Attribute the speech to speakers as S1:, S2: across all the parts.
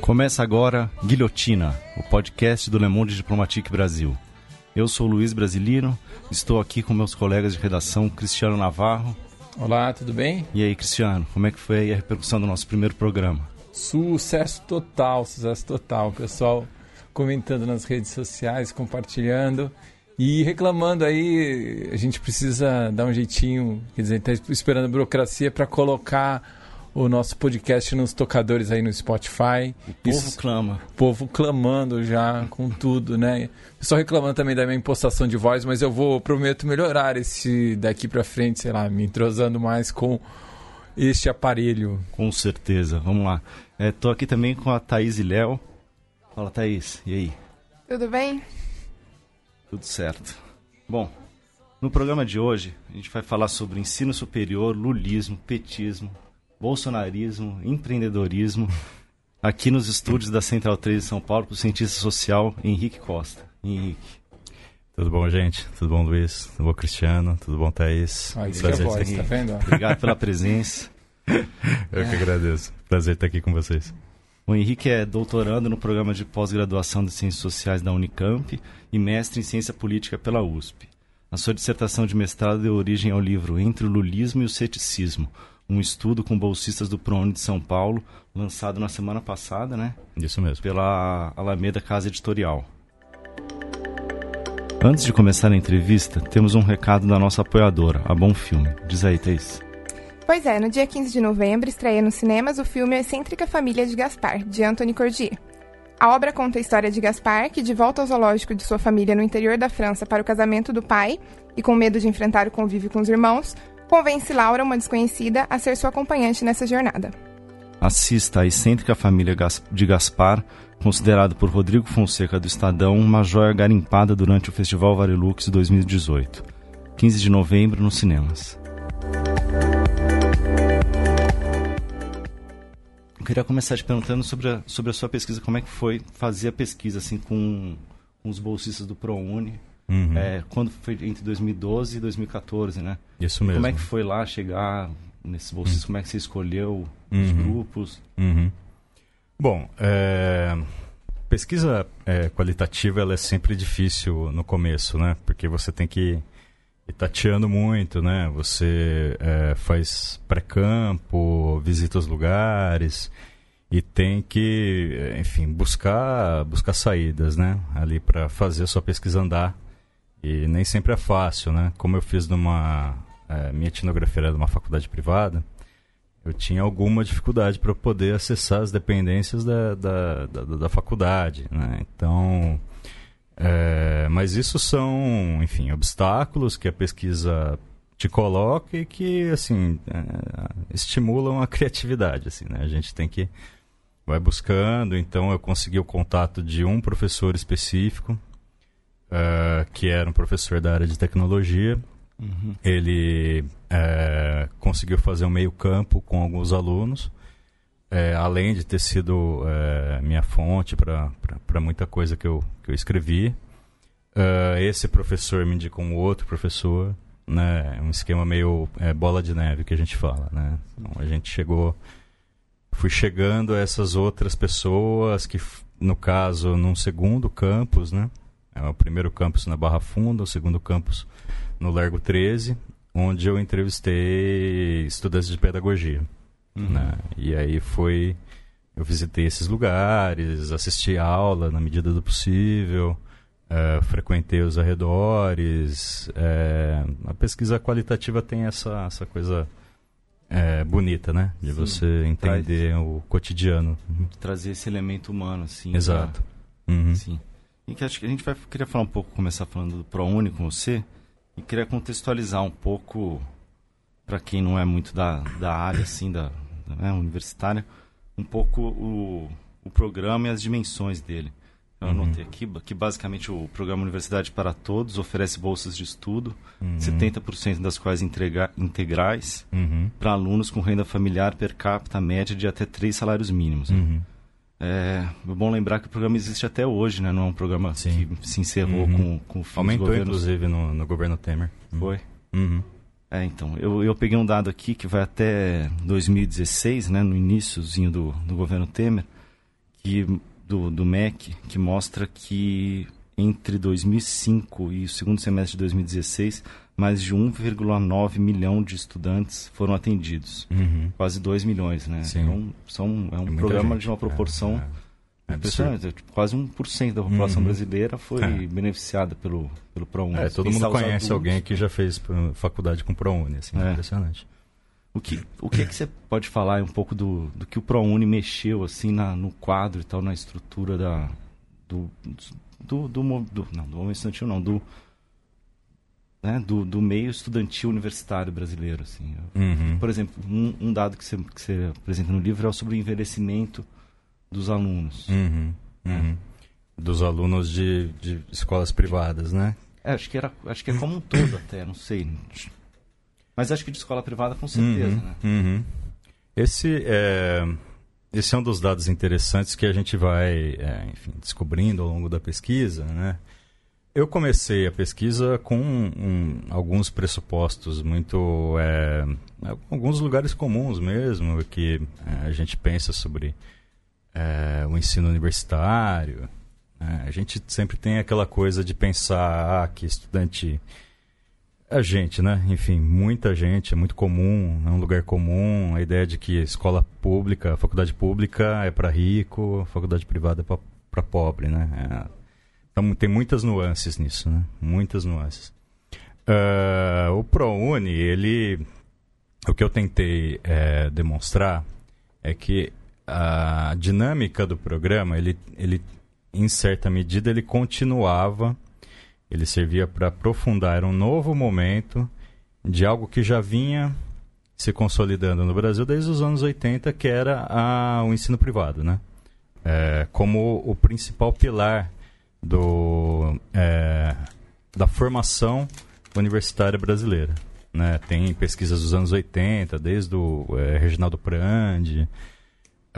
S1: Começa agora Guilhotina, o podcast do Le Monde Diplomatique Brasil. Eu sou Luiz Brasilino, estou aqui com meus colegas de redação Cristiano Navarro.
S2: Olá, tudo bem?
S1: E aí, Cristiano, como é que foi a repercussão do nosso primeiro programa?
S2: Sucesso total, sucesso total. Pessoal comentando nas redes sociais, compartilhando e reclamando aí. A gente precisa dar um jeitinho, quer dizer, está esperando a burocracia para colocar o nosso podcast nos tocadores aí no Spotify.
S1: O povo Isso, clama.
S2: O povo clamando já com tudo, né? Pessoal reclamando também da minha impostação de voz, mas eu vou, prometo melhorar esse daqui para frente, sei lá, me entrosando mais com este aparelho.
S1: Com certeza, vamos lá. Estou é, aqui também com a Thaís e Léo. Fala, Thaís, e aí?
S3: Tudo bem?
S1: Tudo certo. Bom, no programa de hoje, a gente vai falar sobre ensino superior, lulismo, petismo, bolsonarismo, empreendedorismo, aqui nos estúdios da Central 3 de São Paulo, com o cientista social Henrique Costa. Henrique.
S4: Tudo bom, gente? Tudo bom, Luiz? Tudo bom, Cristiano? Tudo bom, Thaís?
S2: Ah, isso Prazer é voz, tá vendo?
S1: Obrigado pela presença.
S4: Eu que agradeço. Prazer estar aqui com vocês.
S1: O Henrique é doutorando no programa de pós-graduação de Ciências Sociais da Unicamp e mestre em Ciência Política pela USP. A sua dissertação de mestrado deu origem ao livro Entre o Lulismo e o Ceticismo, um estudo com bolsistas do ProUni de São Paulo, lançado na semana passada, né?
S4: Isso mesmo.
S1: Pela Alameda Casa Editorial. Antes de começar a entrevista, temos um recado da nossa apoiadora, a Bom Filme. Diz aí, Thaís.
S3: Pois é, no dia 15 de novembro estreia nos cinemas o filme A Excêntrica Família de Gaspar, de Anthony Cordier. A obra conta a história de Gaspar, que, de volta ao zoológico de sua família no interior da França para o casamento do pai, e com medo de enfrentar o convívio com os irmãos, convence Laura, uma desconhecida, a ser sua acompanhante nessa jornada.
S1: Assista a excêntrica família de Gaspar, considerado por Rodrigo Fonseca do Estadão uma joia garimpada durante o Festival Varilux 2018. 15 de novembro nos cinemas. queria começar te perguntando sobre a, sobre a sua pesquisa, como é que foi fazer a pesquisa assim com, com os bolsistas do ProUni, uhum. é, quando foi entre 2012 e 2014, né?
S4: Isso mesmo.
S1: Como é que foi lá chegar nesses bolsistas, uhum. como é que você escolheu os uhum. grupos?
S4: Uhum. Bom, é, pesquisa é, qualitativa ela é sempre difícil no começo, né? Porque você tem que e tateando muito, né? Você é, faz pré-campo, visita os lugares e tem que, enfim, buscar buscar saídas, né? Ali para fazer a sua pesquisa andar. E nem sempre é fácil, né? Como eu fiz numa é, minha etnografia era de uma faculdade privada, eu tinha alguma dificuldade para poder acessar as dependências da, da, da, da faculdade, né? Então é, mas isso são, enfim, obstáculos que a pesquisa te coloca e que, assim, é, estimulam a criatividade, assim, né? A gente tem que vai buscando. Então, eu consegui o contato de um professor específico, uh, que era um professor da área de tecnologia. Uhum. Ele uh, conseguiu fazer um meio campo com alguns alunos é, além de ter sido minha fonte para muita coisa que eu, que eu escrevi, esse professor me indicou um outro professor, né? Um esquema meio bola de neve que a gente fala, né? Então, a gente chegou, fui chegando a essas outras pessoas que, no caso, num segundo campus, né? É o primeiro campus na Barra Funda, o segundo campus no Largo 13, onde eu entrevistei estudantes de pedagogia. Uhum. Né? E aí foi. Eu visitei esses lugares, assisti aula na medida do possível, uh, frequentei os arredores. Uh, a pesquisa qualitativa tem essa, essa coisa é, bonita, né? De Sim. você entender Traz, o cotidiano.
S1: Trazer esse elemento humano, assim.
S4: Exato.
S1: Pra... Uhum. Sim. E que acho que a gente vai queria falar um pouco, começar falando do ProUni com você, e queria contextualizar um pouco para quem não é muito da, da área, assim, da, né, universitária, um pouco o, o programa e as dimensões dele. Eu uhum. anotei aqui que basicamente o programa Universidade para Todos oferece bolsas de estudo, uhum. 70% das quais entrega, integrais, uhum. para alunos com renda familiar per capita média de até três salários mínimos. Né? Uhum. É, é bom lembrar que o programa existe até hoje, né? não é um programa Sim. que se encerrou uhum. com, com
S4: Aumentou, governos... inclusive, no, no governo Temer.
S1: Foi?
S4: Uhum.
S1: É, então, eu, eu peguei um dado aqui que vai até 2016, né, no iníciozinho do, do governo Temer, que, do, do MEC, que mostra que entre 2005 e o segundo semestre de 2016, mais de 1,9 milhão de estudantes foram atendidos.
S4: Uhum.
S1: Quase 2 milhões, né?
S4: Sim.
S1: Então, são, é um
S4: muita
S1: programa
S4: gente.
S1: de uma proporção
S4: É, é. É
S1: impressionante. Tipo, Quase 1% da população
S4: Uhum.
S1: brasileira foi
S4: É.
S1: beneficiada pelo, pelo ProUni.
S4: É, todo mundo conhece
S1: adultos.
S4: alguém que já fez uh, faculdade com ProUni, assim,
S1: É.
S4: impressionante.
S1: O que, o que é que você pode falar um pouco do, do que o ProUni mexeu assim na, no quadro e tal, na estrutura da, do, do, do, mo- do- não, do movimento estudantil não, do, né, do, do meio estudantil universitário brasileiro. Assim.
S4: Uhum.
S1: Por exemplo, um, um dado que você, que você apresenta no livro é sobre o envelhecimento dos alunos.
S4: Uhum. Uhum. Dos alunos de, de escolas privadas, né?
S1: É, acho que, era, acho que é como um todo até, não sei. Mas acho que de escola privada com certeza,
S4: Uhum,
S1: né?
S4: uhum. Esse, é, esse é um dos dados interessantes que a gente vai é, enfim, descobrindo ao longo da pesquisa. Né? Eu comecei a pesquisa com um- alguns pressupostos muito. é, alguns lugares comuns mesmo, que é, a gente pensa sobre é, o ensino universitário. né? A gente sempre tem aquela coisa de pensar ah, que estudante a gente, né? Enfim, muita gente, é muito comum, é um lugar comum. A ideia de que escola pública, faculdade pública é para rico, faculdade privada é para pobre, né? Então tem muitas nuances nisso, né? Muitas nuances. Ah, o ProUni, ele. O que eu tentei é, demonstrar é que a dinâmica do programa, ele, ele, em certa medida, ele continuava ele servia para aprofundar um novo momento de algo que já vinha se consolidando no Brasil desde os anos 80, que era a- o ensino privado, né? É, como o principal pilar do, é, da formação universitária brasileira. Né? Tem pesquisas dos anos 80, desde o é, Reginaldo Prandi,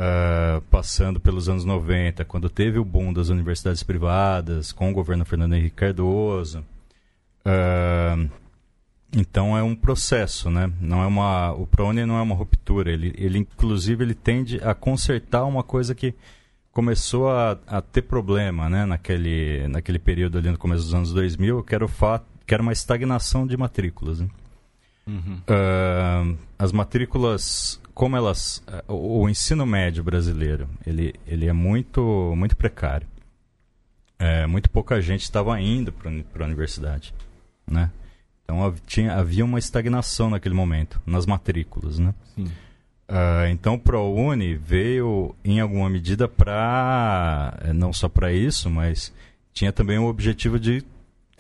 S4: ah, passando pelos anos 90, quando teve o boom das universidades privadas, com o governo Fernando Henrique Cardoso. Ah, então é um processo, né? Não é uma, o ProUni não é uma ruptura. Ele, ele inclusive ele tende a consertar uma coisa que começou a, a ter problema, né? Naquele, naquele período ali no começo dos anos 2000, que era o fato, que era uma estagnação de matrículas. Né?
S1: Uhum.
S4: Ah, as matrículas, como elas, ah, o, o ensino médio brasileiro, ele, ele é muito, muito precário. É, muito pouca gente estava indo para a universidade, né? Então tinha, havia uma estagnação naquele momento nas matrículas, né?
S1: Sim.
S4: Ah, então o ProUni veio em alguma medida para não só para isso, mas tinha também o objetivo de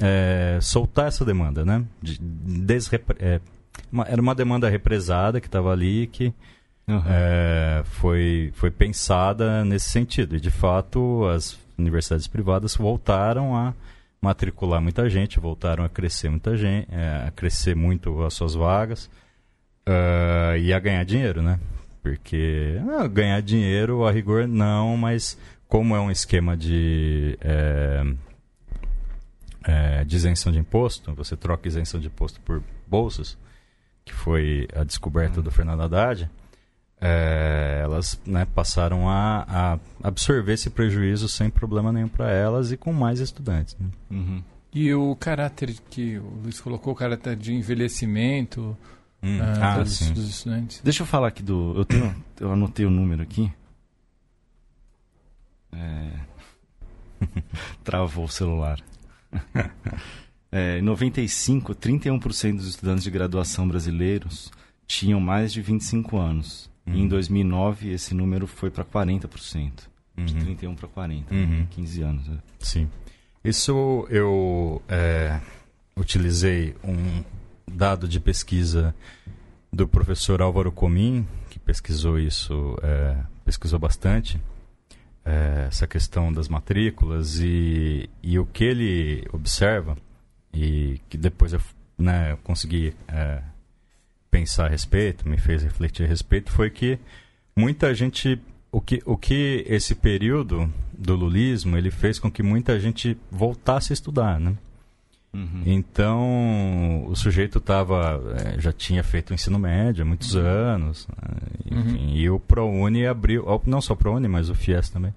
S4: eh, soltar essa demanda, né? De desrepre- eh, uma- era uma demanda represada que estava ali que
S1: Uhum.
S4: eh, foi foi pensada nesse sentido e de fato as universidades privadas voltaram a matricular muita gente, voltaram a crescer muita gente, eh, a crescer muito as suas vagas. Ah, e a ganhar dinheiro, né? Porque ah, ganhar dinheiro, a rigor, não, mas como é um esquema de, é, é, de isenção de imposto, você troca isenção de imposto por bolsas, que foi a descoberta do Fernando Haddad, é, elas né, passaram a, a absorver esse prejuízo sem problema nenhum para elas e com mais estudantes. né?
S1: Uhum.
S2: E o caráter que o Luiz colocou, o caráter de envelhecimento
S4: Hum,
S2: ah,
S4: ah,
S2: dos,
S4: sim.
S2: dos estudantes.
S1: Deixa eu falar aqui do. Eu, tenho, eu anotei o número aqui. É... Travou o celular. É, em 95, 31% dos estudantes de graduação brasileiros tinham mais de 25 anos. E em
S4: Uhum.
S1: 2009, esse número foi para 40%. De
S4: Uhum.
S1: 31 para 40,
S4: Uhum.
S1: 15 anos. né?
S4: Sim. Isso eu é, utilizei um dado de pesquisa do professor Álvaro Comim, que pesquisou isso, é, pesquisou bastante, é, essa questão das matrículas e, e o que ele observa, e que depois eu né, eu consegui é, pensar a respeito, me fez refletir a respeito, foi que muita gente o que, o que esse período do lulismo ele fez com que muita gente voltasse a estudar, né?
S1: Uhum.
S4: Então, o sujeito tava, é, já tinha feito o ensino médio há muitos anos, né? enfim, e o ProUni abriu, não só o ProUni, mas o FIES também,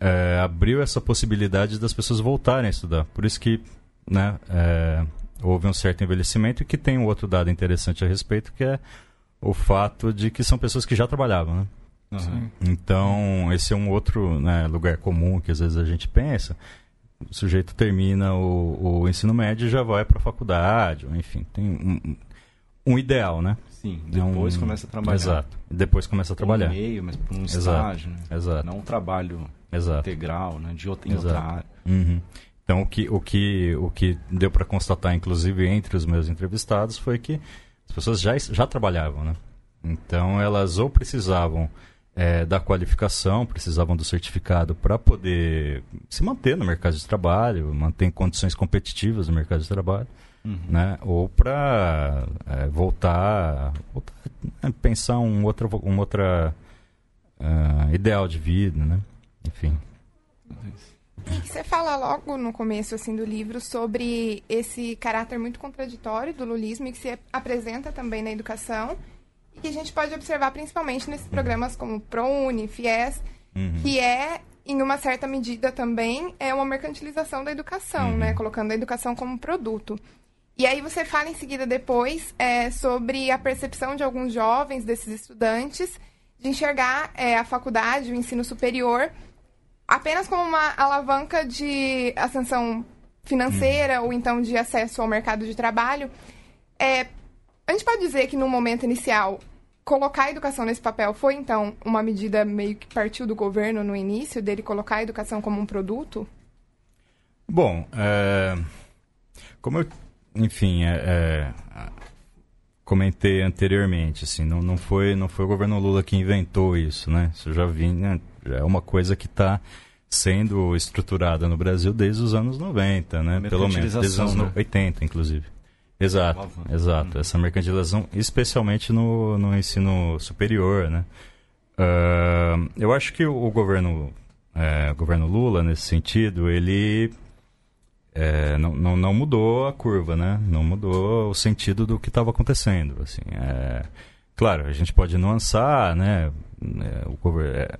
S4: é, abriu essa possibilidade das pessoas voltarem a estudar. Por isso que né, é, houve um certo envelhecimento e que tem um outro dado interessante a respeito, que é o fato de que são pessoas que já trabalhavam, né?
S1: Uhum.
S4: Então, esse é um outro né, lugar comum que às vezes a gente pensa. O sujeito termina o, o ensino médio e já vai para a faculdade, ou enfim, tem um, um ideal, né?
S1: Sim, depois
S4: É um-
S1: começa a trabalhar.
S4: Exato. Depois começa a trabalhar.
S1: Um meio, mas por um
S4: Exato.
S1: estágio, né?
S4: Exato.
S1: Não um trabalho
S4: Exato.
S1: integral, né? De outra, em
S4: Exato.
S1: outra área.
S4: Uhum. Então, o que, o, que, o que deu para constatar, inclusive, entre os meus entrevistados, foi que as pessoas já, já trabalhavam, né? Então, elas ou precisavam eh, da qualificação, precisavam do certificado para poder se manter no mercado de trabalho, manter condições competitivas no mercado de trabalho,
S1: Uhum.
S4: né? Ou para voltar, voltar a pensar um outro, um outra ah, ideal de vida, né? Enfim.
S3: E você fala logo no começo assim do livro sobre esse caráter muito contraditório do lulismo e que se apresenta também na educação e que a gente pode observar principalmente nesses programas como ProUni, FIES,
S4: Uhum.
S3: que é em uma certa medida também é uma mercantilização da educação,
S4: Uhum.
S3: né, colocando a educação como produto. E aí você fala em seguida depois é, sobre a percepção de alguns jovens, desses estudantes, de enxergar é, a faculdade, o ensino superior, apenas como uma alavanca de ascensão financeira ou então de acesso ao mercado de trabalho. É, a gente pode dizer que no momento inicial, colocar a educação nesse papel foi então uma medida meio que partiu do governo no início, dele colocar a educação como um produto?
S4: Bom, é, como eu, enfim, é, é, comentei anteriormente, assim, não, não, foi, não foi o governo Lula que inventou isso, né? Isso já vinha, já é uma coisa que está sendo estruturada no Brasil desde os anos 90, né? Pelo menos, desde os anos
S1: né?
S4: 80, inclusive. Exato, exato. Essa mercantilização, especialmente no, no ensino superior, né? Ah, eu acho que o governo, é, o governo Lula, nesse sentido, ele é, não, não, não mudou a curva, né? Não mudou o sentido do que estava acontecendo, assim. É, claro, a gente pode nuançar, né? É, o gover- é,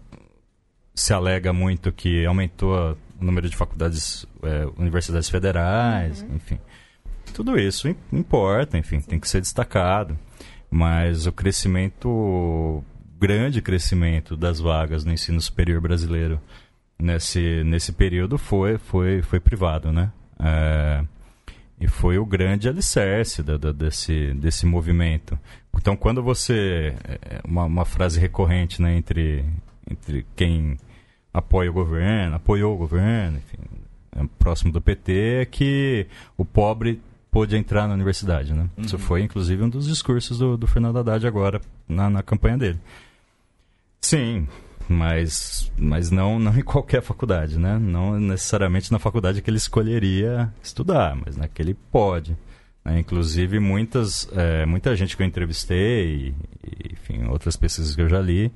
S4: se alega muito que aumentou o número de faculdades, é, universidades federais, enfim. Tudo isso im- importa, enfim, tem que ser destacado. Mas o crescimento, grande crescimento das vagas no ensino superior brasileiro nesse, nesse período foi, foi, foi privado, né? É, e foi o grande alicerce da- da- desse, desse movimento. Então, quando você. é, Uma, uma frase recorrente né, entre, entre quem apoia o governo, apoiou o governo, enfim, é próximo do PT, é que o pobre pôde entrar na universidade. Né? Isso foi, inclusive, um dos discursos do, do Fernando Haddad agora na, na campanha dele. Sim, mas, mas não, não em qualquer faculdade, né? Não necessariamente na faculdade que ele escolheria estudar, mas na que ele pode. né? Inclusive, muitas, é, muita gente que eu entrevistei, e, enfim, outras pesquisas que eu já li,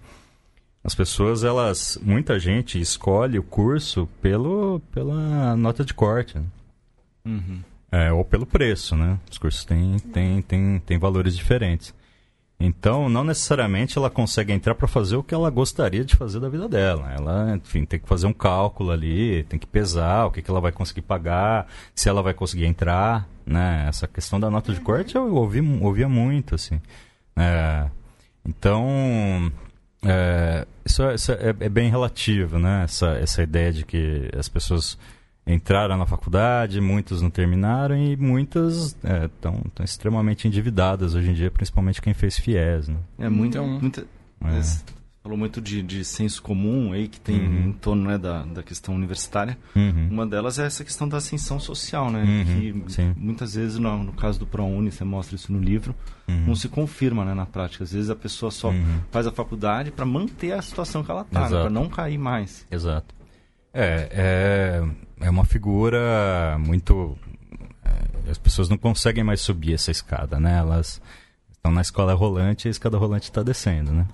S4: as pessoas, elas, muita gente escolhe o curso pelo, pela nota de corte, né?
S1: Uhum.
S4: É, ou pelo preço, né? Os cursos têm, têm, têm, têm valores diferentes. Então, não necessariamente ela consegue entrar para fazer o que ela gostaria de fazer da vida dela. Ela, enfim, tem que fazer um cálculo ali, tem que pesar o que, que ela vai conseguir pagar, se ela vai conseguir entrar, né? Essa questão da nota de corte eu ouvi, ouvia muito, assim. É, então, é, isso, é, isso é, é bem relativo, né? Essa, essa ideia de que as pessoas entraram na faculdade, muitos não terminaram e muitas estão extremamente endividadas hoje em dia, principalmente quem fez FIES, né?
S1: É muito.
S2: Então-
S1: muita,
S4: É.
S1: Você falou muito de, de senso comum aí que tem
S4: Uhum.
S1: em torno né, da, da questão universitária.
S4: Uhum.
S1: Uma delas é essa questão da ascensão social, né?
S4: Uhum,
S1: que
S4: sim.
S1: muitas vezes, no, no caso do ProUni, você mostra isso no livro,
S4: Uhum.
S1: não se confirma né, na prática. Às vezes a pessoa só
S4: Uhum.
S1: faz a faculdade para manter a situação que ela está,
S4: Exato.
S1: para não cair mais.
S4: Exato. É, é, é uma figura muito. é, as pessoas não conseguem mais subir essa escada, né? Elas estão na escola rolante e a escada rolante está descendo, né?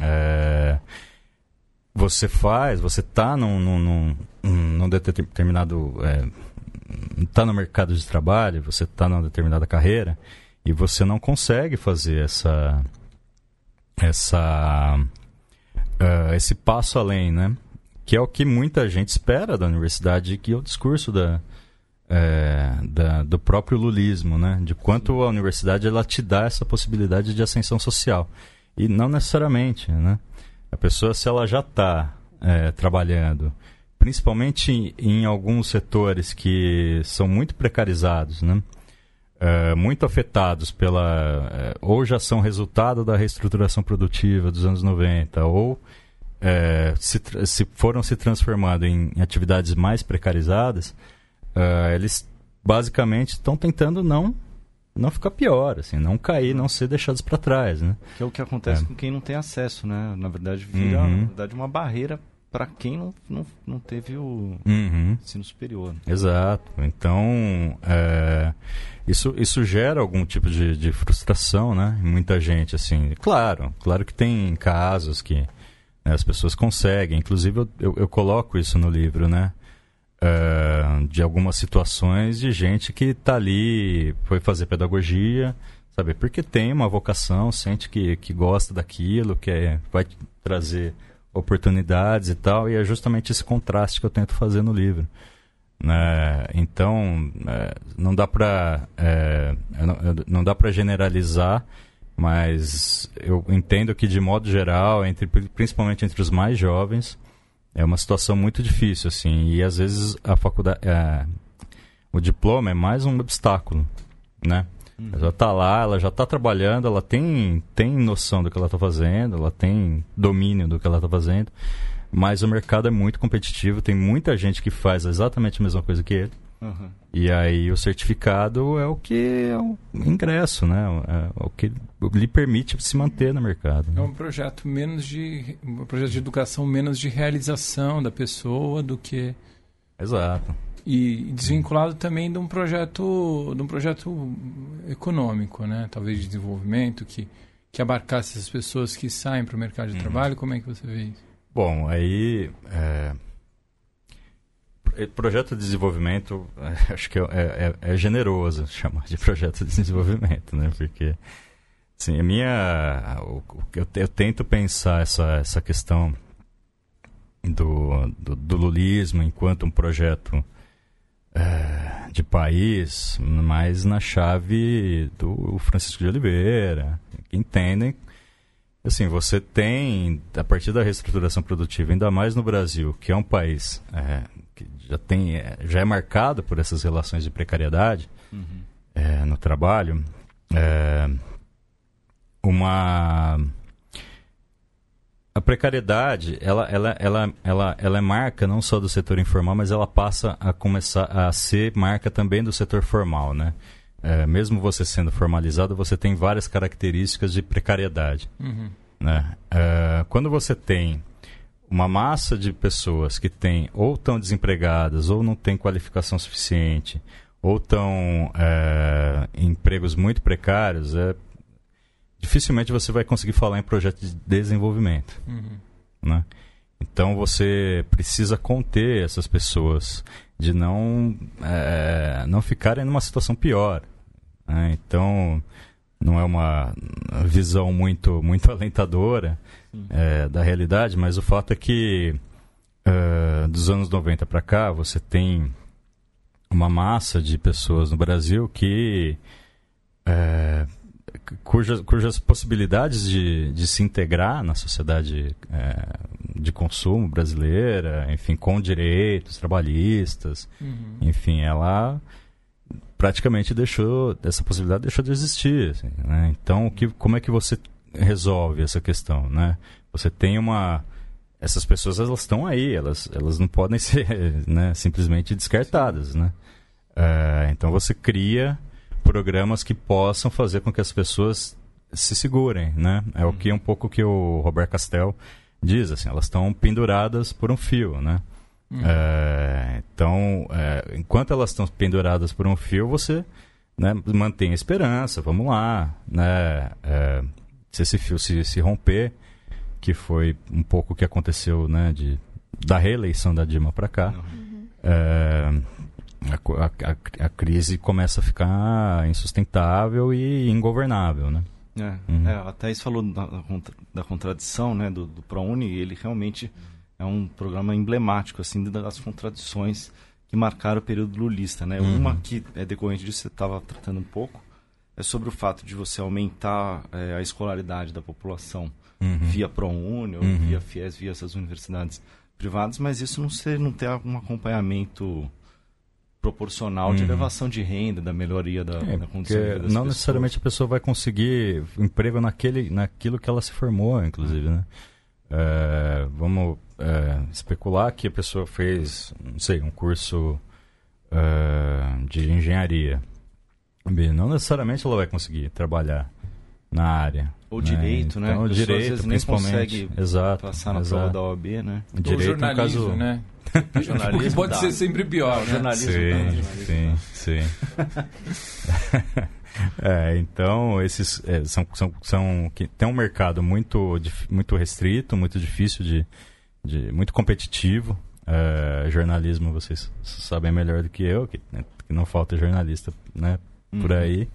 S4: É, você faz, você está num, num, num, num determinado é, está no mercado de trabalho, você está numa determinada carreira e você não consegue fazer essa essa uh, esse passo além, né? Que é o que muita gente espera da universidade, que é o discurso da, é, da, do próprio lulismo, né? De quanto a universidade ela te dá essa possibilidade de ascensão social. E não necessariamente, né? A pessoa, se ela já está é, trabalhando, principalmente em, em, alguns setores que são muito precarizados, né? É, muito afetados pela. É, ou já são resultado da reestruturação produtiva dos anos 90, ou é, se, se, foram se transformando em, atividades mais precarizadas, uh, eles basicamente estão tentando não não ficar pior, assim, não cair, não ser deixados para trás, né?
S1: Que é o que acontece é. com quem não tem acesso, né? Na verdade, vira uhum. na verdade, uma barreira para quem não, não, não teve o uhum. ensino superior. Né?
S4: Exato. Então, é, isso, isso gera algum tipo de, de frustração, né? Em muita gente, assim. Claro, claro que tem casos que né, as pessoas conseguem. Inclusive, eu, eu, eu coloco isso no livro, né? uh, de algumas situações de gente que está ali, foi fazer pedagogia, sabe? Porque tem uma vocação, sente que, que gosta daquilo, que é, vai trazer oportunidades e tal, e é justamente esse contraste que eu tento fazer no livro. Né? Então, é, não dá para é, não, não dá para generalizar, mas eu entendo que de modo geral, entre, principalmente entre os mais jovens, é uma situação muito difícil, assim, e às vezes a faculdade, é, o diploma é mais um obstáculo, né? Uhum. Ela já está lá, ela já está trabalhando, ela tem, tem noção do que ela está fazendo, ela tem domínio do que ela está fazendo, mas o mercado é muito competitivo, tem muita gente que faz exatamente a mesma coisa que ele. Uhum. E aí o certificado é o que é o ingresso, né? É o que lhe permite se manter no mercado.
S2: Né? É um projeto menos de um projeto de educação menos de realização da pessoa do que
S4: Exato.
S2: E desvinculado também de um projeto de um projeto econômico, né? Talvez de desenvolvimento que que abarcasse essas pessoas que saem para o mercado de uhum. trabalho. Como é que você vê isso?
S4: Bom, aí é, projeto de desenvolvimento, é, acho que é, é, é, generoso chamar de projeto de desenvolvimento, né? Porque, assim, a minha... Eu, eu tento pensar essa, essa questão do, do, do lulismo enquanto um projeto é, de país, mas na chave do Francisco de Oliveira, que entendem assim, você tem, a partir da reestruturação produtiva, ainda mais no Brasil, que é um país é, já tem é, já é marcado por essas relações de precariedade uhum. é, no trabalho é, uma a precariedade ela, ela, ela, ela, ela é marca não só do setor informal mas ela passa a começar a ser marca também do setor formal né é, mesmo você sendo formalizado você tem várias características de precariedade uhum. né? É, quando você tem uma massa de pessoas que tem ou estão desempregadas ou não têm qualificação suficiente ou estão é, em empregos muito precários, é, dificilmente você vai conseguir falar em projeto de desenvolvimento. Uhum. Né? Então você precisa conter essas pessoas de não, é, não ficarem numa situação pior. Né? Então não é uma visão muito, muito alentadora é, da realidade, mas o fato é que uh, dos anos 90 para cá você tem uma massa de pessoas no Brasil que é, cujas, cujas possibilidades de, de se integrar na sociedade é, de consumo brasileira, enfim, com direitos trabalhistas, uhum. enfim, ela praticamente deixou essa possibilidade deixou de existir assim, né? então que, como é que você resolve essa questão né? Você tem uma essas pessoas elas estão aí elas elas não podem ser né, simplesmente descartadas né? É, então você cria programas que possam fazer com que as pessoas se segurem né? É o que um pouco que o Roberto Castel diz assim elas estão penduradas por um fio né Hum. É, então, é, enquanto elas estão penduradas por um fio, você né, mantém a esperança, vamos lá. Né, é, se esse fio se, se romper, que foi um pouco o que aconteceu né, de, da reeleição da Dilma para cá, uhum. a, a, a, crise começa a ficar insustentável e ingovernável, né?
S1: É, uhum. é a Thaís falou da, da contradição né, do, do ProUni ele realmente é um programa emblemático assim das contradições que marcaram o período lulista. Né? Uhum. Uma que é decorrente disso, você estava tratando um pouco, é sobre o fato de você aumentar é, a escolaridade da população uhum. via ProUni ou uhum. via FIES, via essas universidades privadas, mas isso não, ser, não ter um acompanhamento proporcional de uhum. elevação de renda, da melhoria da, é, da condição de vida das
S4: Não pessoas. necessariamente a pessoa vai conseguir emprego naquele, naquilo que ela se formou, inclusive, né? É, vamos é, especular que a pessoa fez, não sei, um curso é, de engenharia. Não necessariamente ela vai conseguir trabalhar na área.
S1: Ou né? direito, né?
S4: Então, o direito, principalmente. exato,
S1: passar na
S4: exato.
S1: prova da OAB, né?
S2: O direito, no caso... né? jornalismo pode dá. ser sempre pior, né?
S1: Jornalismo
S4: sim, dá, sim, sim. é, então, esses é, são, são, são que tem um mercado muito, muito restrito, muito difícil de, de muito competitivo. É, jornalismo, vocês sabem melhor do que eu, que, né, que não falta jornalista, né, por uhum. aí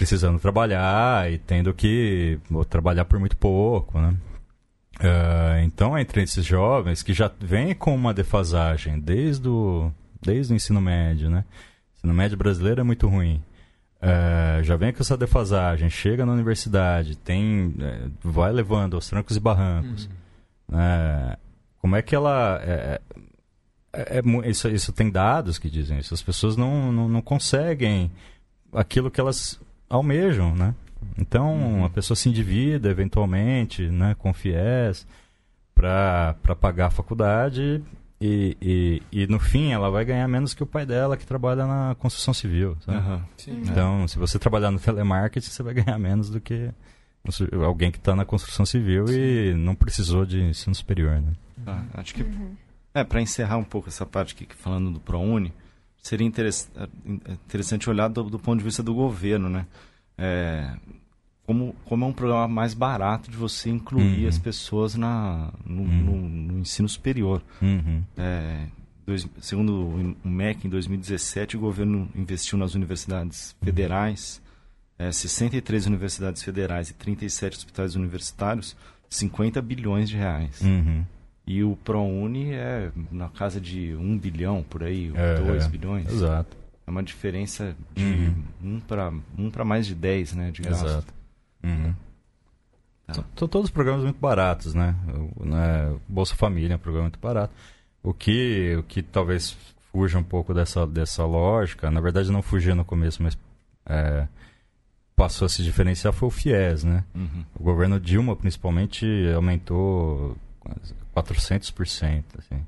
S4: precisando trabalhar e tendo que trabalhar por muito pouco, né? Uh, então, entre esses jovens que já vêm com uma defasagem desde o, desde o ensino médio, né? O ensino médio brasileiro é muito ruim. Uh, já vem com essa defasagem, chega na universidade, tem, uh, vai levando aos trancos e barrancos. Uhum. como é que ela... É, é, é, isso, isso tem dados que dizem isso. As pessoas não, não, não conseguem aquilo que elas almejam, né? Então, uhum. a pessoa se endivida eventualmente, né, com FIES, para pagar a faculdade e, e, e, no fim ela vai ganhar menos que o pai dela que trabalha na construção civil. Uhum. então, é. se você trabalhar no telemarketing, você vai ganhar menos do que alguém que está na construção civil Sim. e não precisou de ensino superior. Né?
S1: Ah, acho que, uhum. é, para encerrar um pouco essa parte aqui, falando do ProUni, seria interessante olhar do, do, ponto de vista do governo, né? É, como, como é um programa mais barato de você incluir uhum. as pessoas na, no, uhum. no, no ensino superior.
S4: Uhum.
S1: É, dois, segundo o MEC, em 2017, o governo investiu nas universidades federais, é, 63 universidades federais e 37 hospitais universitários, 50 bilhões de reais.
S4: Uhum.
S1: E o ProUni é na casa de 1 bilhão, por aí, é, 2 é. bilhões.
S4: Exato.
S1: É uma diferença de uhum. 1 para um para mais de 10, né, de gasto.
S4: Exato. Uhum. Tá. São todos os programas muito baratos, né? O, né? Bolsa Família é um programa muito barato. O que, o que talvez fuja um pouco dessa, dessa lógica, na verdade não fugia no começo, mas é, passou a se diferenciar foi o FIES, né?
S1: Uhum.
S4: O governo Dilma, principalmente, aumentou 400%. Assim.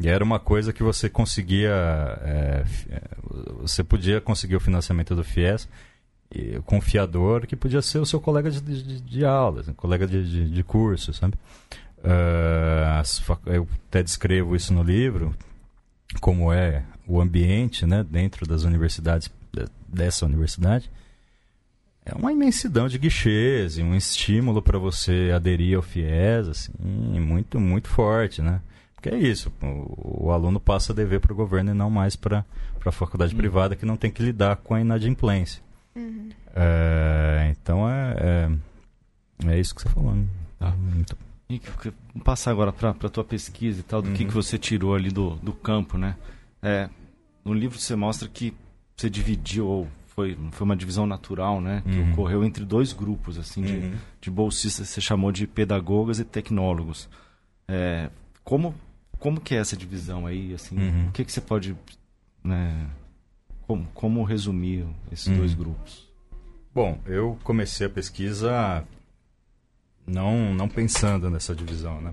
S4: E era uma coisa que você conseguia. É, é, você podia conseguir o financiamento do FIES e, com fiador que podia ser o seu colega de, de, de aula, assim, colega de, de, de, curso, sabe? Uh, eu até descrevo isso no livro, como é o ambiente né, dentro das universidades, dessa universidade é uma imensidão de guichês e um estímulo para você aderir ao FIES, assim, muito, muito forte, né? Porque é isso, o, o aluno passa a dever para o governo e não mais para a faculdade uhum. privada que não tem que lidar com a inadimplência.
S3: Uhum.
S4: É, então é, é, é, isso que você falou. Né?
S1: Tá. Muito... E que, passar agora para a tua pesquisa e tal, do uhum. que, que você tirou ali do, do campo, né? É, no livro você mostra que você dividiu ou foi, foi uma divisão natural, né? Que uhum. ocorreu entre dois grupos, assim, de, uhum. de bolsistas, você chamou de pedagogas e tecnólogos. É, como, como que é essa divisão aí, assim? Uhum. O que, que você pode... Né, como, como resumir esses dois uhum. grupos?
S4: Bom, eu comecei a pesquisa não, não pensando nessa divisão, né?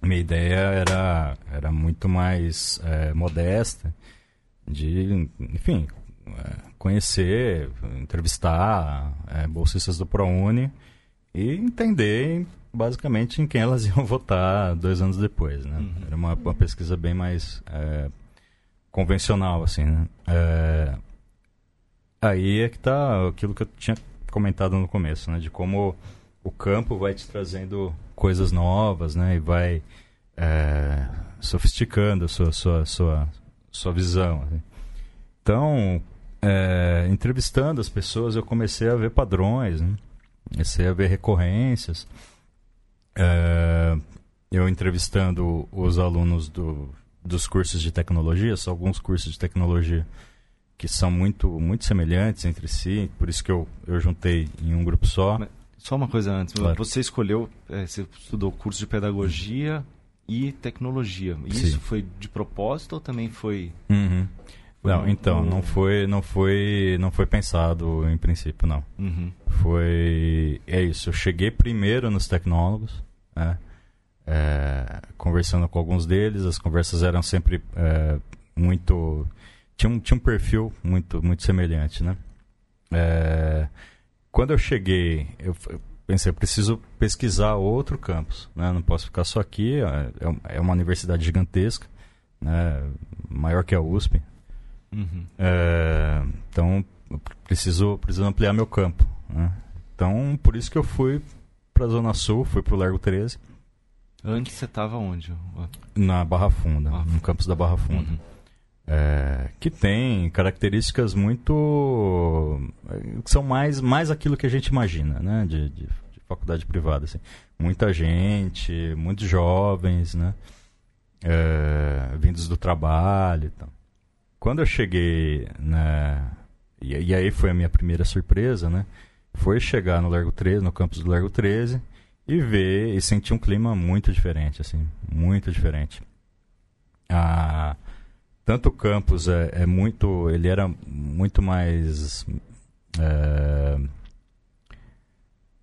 S4: Minha ideia era, era muito mais é, modesta, de, enfim, é, conhecer, entrevistar é, bolsistas do ProUni e entender basicamente em quem elas iam votar dois anos depois, né? Uhum. Era uma, uma, pesquisa bem mais é, convencional, assim, né? É, aí é que está aquilo que eu tinha comentado no começo, né? De como o campo vai te trazendo coisas novas, né? E vai é, sofisticando a sua, sua, sua sua visão. Assim. Então, é, entrevistando as pessoas, eu comecei a ver padrões, né? comecei a ver recorrências. É, eu entrevistando os alunos do, dos cursos de tecnologia, são alguns cursos de tecnologia que são muito, muito semelhantes entre si, por isso que eu, eu juntei em um grupo só.
S1: Só uma coisa antes, claro. você escolheu, é, você estudou curso de pedagogia e tecnologia. Isso Sim. foi de propósito ou também foi?
S4: Uhum. Não, então, não foi, não foi, não foi pensado em princípio, não. Uhum. Foi, é isso. Eu cheguei primeiro nos tecnólogos, né? É, conversando com alguns deles. As conversas eram sempre é, muito, tinha um, tinha um perfil muito, muito semelhante, né? É, quando eu cheguei, eu, pensei, eu preciso pesquisar outro campus, né? Não posso ficar só aqui. É, é uma universidade gigantesca, né? Maior que a USP, Uhum. É, então, preciso, preciso ampliar meu campo. Né? Então, por isso que eu fui para a Zona Sul, fui para o Largo 13.
S1: Antes você estava onde?
S4: Na Barra Funda, Barra no campus da Barra Funda. Uhum. É, que tem características muito. que são mais, mais aquilo que a gente imagina, né? De, de, de faculdade privada. Assim. Muita gente, muitos jovens, né? É, vindos do trabalho e tal quando eu cheguei, né, e, e, aí foi a minha primeira surpresa, né? Foi chegar no Largo 13, no campus do Largo 13, e ver e sentir um clima muito diferente, assim, muito diferente. Ah, tanto o campus é, é muito, ele era muito mais, é,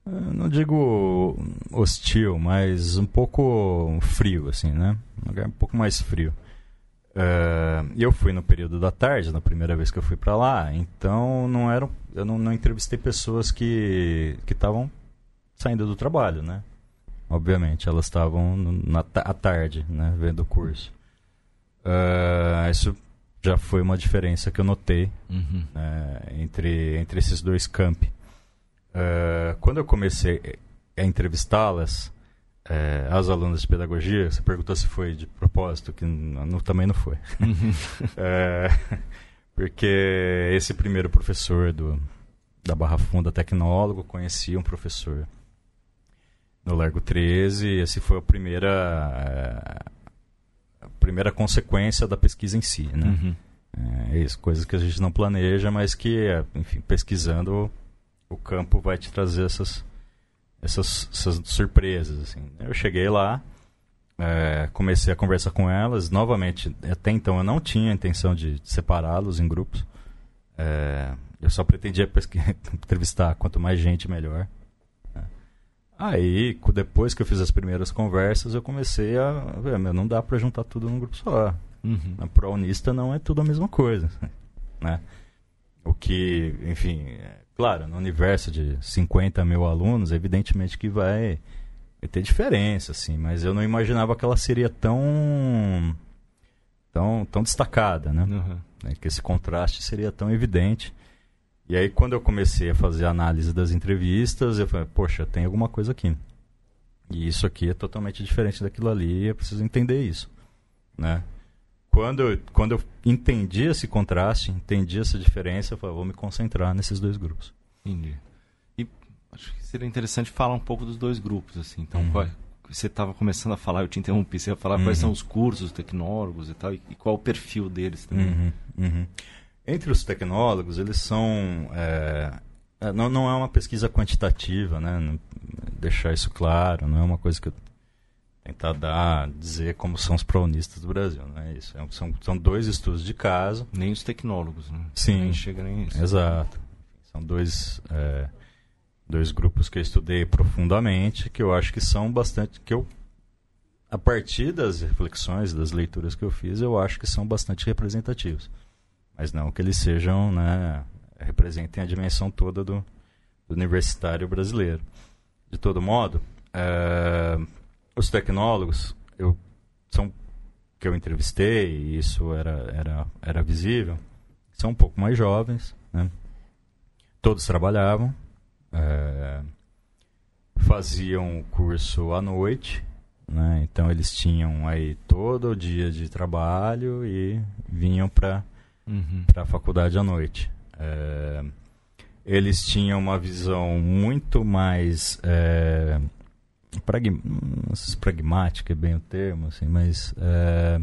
S4: não digo hostil, mas um pouco frio, assim, né? Um pouco mais frio. Uh, eu fui no período da tarde, na primeira vez que eu fui para lá, então não eram, eu não, não entrevistei pessoas que estavam saindo do trabalho, né? Obviamente, elas estavam na à tarde, né, vendo o curso. Uh, isso já foi uma diferença que eu notei uhum. né, entre, entre esses dois campi. Uh, quando eu comecei a entrevistá-las, é, as alunas de pedagogia, você perguntou se foi de propósito, que não, também não foi. Uhum. é, porque esse primeiro professor do, da Barra Funda, tecnólogo, conhecia um professor no Largo 13, e esse foi a primeira, é, a primeira consequência da pesquisa em si, né? Uhum. É isso, coisas que a gente não planeja, mas que, enfim, pesquisando o campo vai te trazer essas essas, essas surpresas. Assim. Eu cheguei lá, é, comecei a conversar com elas. Novamente, até então eu não tinha a intenção de separá-los em grupos. É, eu só pretendia entrevistar quanto mais gente, melhor. Aí, depois que eu fiz as primeiras conversas, eu comecei a ver, meu, não dá para juntar tudo num grupo só. Uhum. A prounista não é tudo a mesma coisa, né? O que, enfim, Claro, no universo de 50 mil alunos, evidentemente que vai, vai ter diferença, assim, mas eu não imaginava que ela seria tão tão, tão destacada, né? Uhum. É, que esse contraste seria tão evidente. E aí, quando eu comecei a fazer a análise das entrevistas, eu falei, poxa, tem alguma coisa aqui. E isso aqui é totalmente diferente daquilo ali, eu preciso entender isso, né? quando, quando eu entendi esse contraste, entendi essa diferença, eu falei, vou me concentrar nesses dois grupos.
S1: Entendi. E acho que seria interessante falar um pouco dos dois grupos, assim. Então, uhum. qual, você estava começando a falar, eu te interrompi, você ia falar uhum. quais são os cursos, tecnólogos e tal, e, e qual o perfil deles também.
S4: Uhum. Entre os tecnólogos, eles são... É, é, não, não é uma pesquisa quantitativa, né? Deixar isso claro, não é uma coisa que eu tentar dar, dizer como são os pronistas do Brasil, né? Isso é, são, são dois estudos de caso.
S1: Nem os tecnólogos, né?
S4: Sim.
S1: Nem chega nem isso.
S4: Exato. São dois é, dois grupos que eu estudei profundamente, que eu acho que são bastante que eu a partir das reflexões, das leituras que eu fiz, eu acho que são bastante representativos. Mas não que eles sejam, né, representem a dimensão toda do, do universitário brasileiro. De todo modo, é, os tecnólogos, eu, são que eu entrevistei, e isso era, era, era visível, são um pouco mais jovens, né? Todos trabalhavam, é, faziam curso à noite, Né? Então eles tinham aí todo o dia de trabalho e vinham para
S1: Uhum.
S4: a faculdade à noite. É, eles tinham uma visão muito mais é, pragma- pragmática é bem o termo, assim, mas é,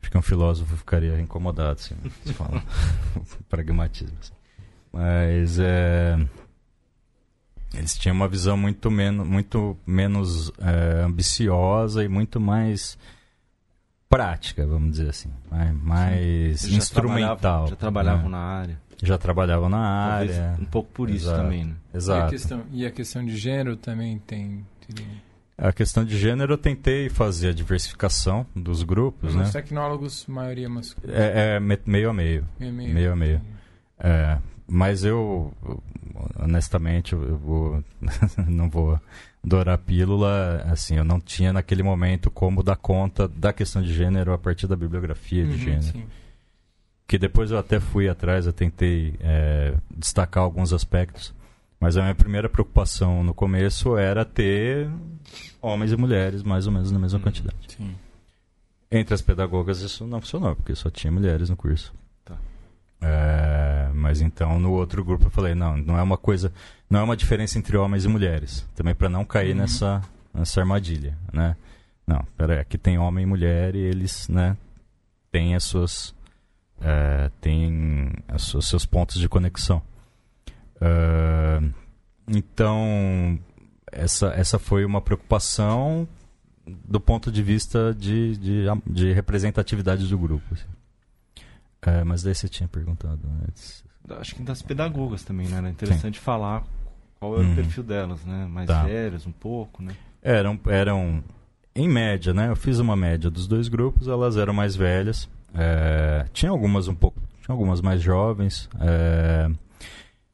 S4: acho que um filósofo ficaria incomodado assim, se fala pragmatismo. assim. Mas é, eles tinham uma visão muito menos, muito menos é, ambiciosa e muito mais prática, vamos dizer assim, mais, mais
S1: Eles já
S4: instrumental.
S1: trabalhavam- Já trabalhavam
S4: né?
S1: na área.
S4: Já trabalhavam na
S1: Talvez
S4: área.
S1: um pouco por isso
S4: Exato.
S1: também, né?
S2: E a,
S4: Exato.
S2: questão, e a questão de gênero também tem.
S4: A questão de gênero eu tentei fazer a diversificação dos grupos, né?
S2: Os tecnólogos, maioria masculina.
S4: É, é me- meio a meio.
S2: meio,
S4: meio a meio. É, mas eu, honestamente, eu vou, não vou dourar a pílula. Assim, eu não tinha naquele momento como dar conta da questão de gênero a partir da bibliografia de
S2: Uhum,
S4: gênero.
S2: sim.
S4: que depois eu até fui atrás, eu tentei é, destacar alguns aspectos, mas a minha primeira preocupação no começo era ter homens e mulheres mais ou menos na mesma
S1: Uhum.
S4: quantidade.
S2: Sim.
S4: Entre as pedagogas isso não funcionou, porque só tinha mulheres no curso. É, mas então no outro grupo eu falei, não, não é uma coisa, não é uma diferença entre homens e mulheres, também para não cair
S2: Uhum.
S4: nessa, nessa armadilha, né? Não, peraí, aqui tem homem e mulher e eles, né, têm as suas é, têm os seus- seus pontos de conexão. É, então, essa, essa foi uma preocupação do ponto de vista de, de, de representatividade do grupo. assim. É, mas daí você tinha perguntado antes.
S1: Acho que das pedagogas também, né? Era interessante falar qual era
S4: Uhum.
S1: o perfil delas, né? Mais
S4: Tá.
S1: velhos, um pouco, né?
S4: Eram, eram, em média, né? Eu fiz uma média dos dois grupos, elas eram mais velhas. É, tinha algumas um pouco, tinha algumas mais jovens, é,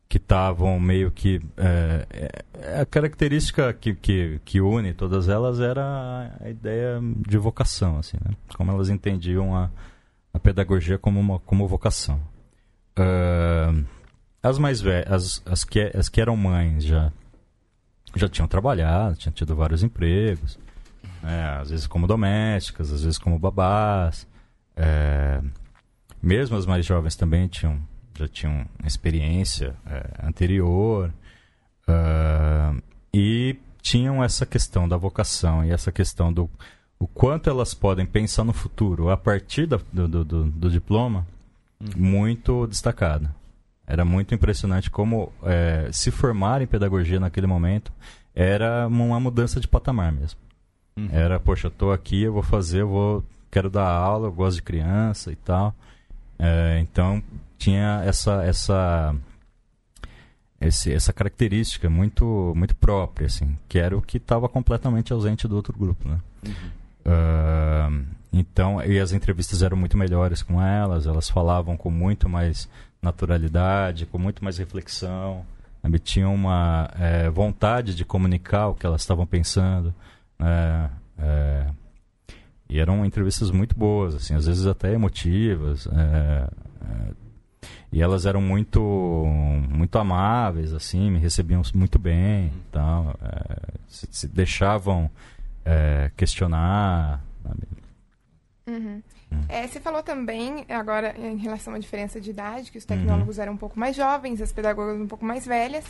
S4: que estavam meio que. é, é, a característica que, que, que une todas elas era a, a ideia de vocação, assim, né? Como elas entendiam a, a pedagogia como, uma, como vocação. É, as mais velhas, as, que, as que eram mães já já tinham trabalhado, tinham tido vários empregos, né, às vezes como domésticas, às vezes como babás. é, mesmo as mais jovens também tinham, já tinham experiência é, anterior ah, e tinham essa questão da vocação e essa questão do o quanto elas podem pensar no futuro a partir da- do, do, do- diploma muito destacada. Era muito impressionante como é, se formar em pedagogia naquele momento era uma mudança de patamar mesmo.
S1: Uhum.
S4: Era, poxa, eu tô aqui, eu vou fazer, eu vou, quero dar aula, eu gosto de criança e tal. É, então tinha essa essa esse, essa característica muito muito própria, assim, que era o que estava completamente ausente do outro grupo, né?
S1: Uhum.
S4: Ah, então, e as entrevistas eram muito melhores com elas, elas falavam com muito mais naturalidade, com muito mais reflexão, sabe? tinham uma eh, vontade de comunicar o que elas estavam pensando. né? Eh, e eram entrevistas muito boas, assim, às vezes até emotivas. eh, e elas eram muito muito amáveis, assim, me recebiam muito bem, e eh, se, se deixavam eh, questionar.
S3: Uhum.
S4: Hum.
S3: É, você falou também, agora, em relação à diferença de idade, que os tecnólogos eram um pouco mais jovens, as pedagogas um pouco mais velhas.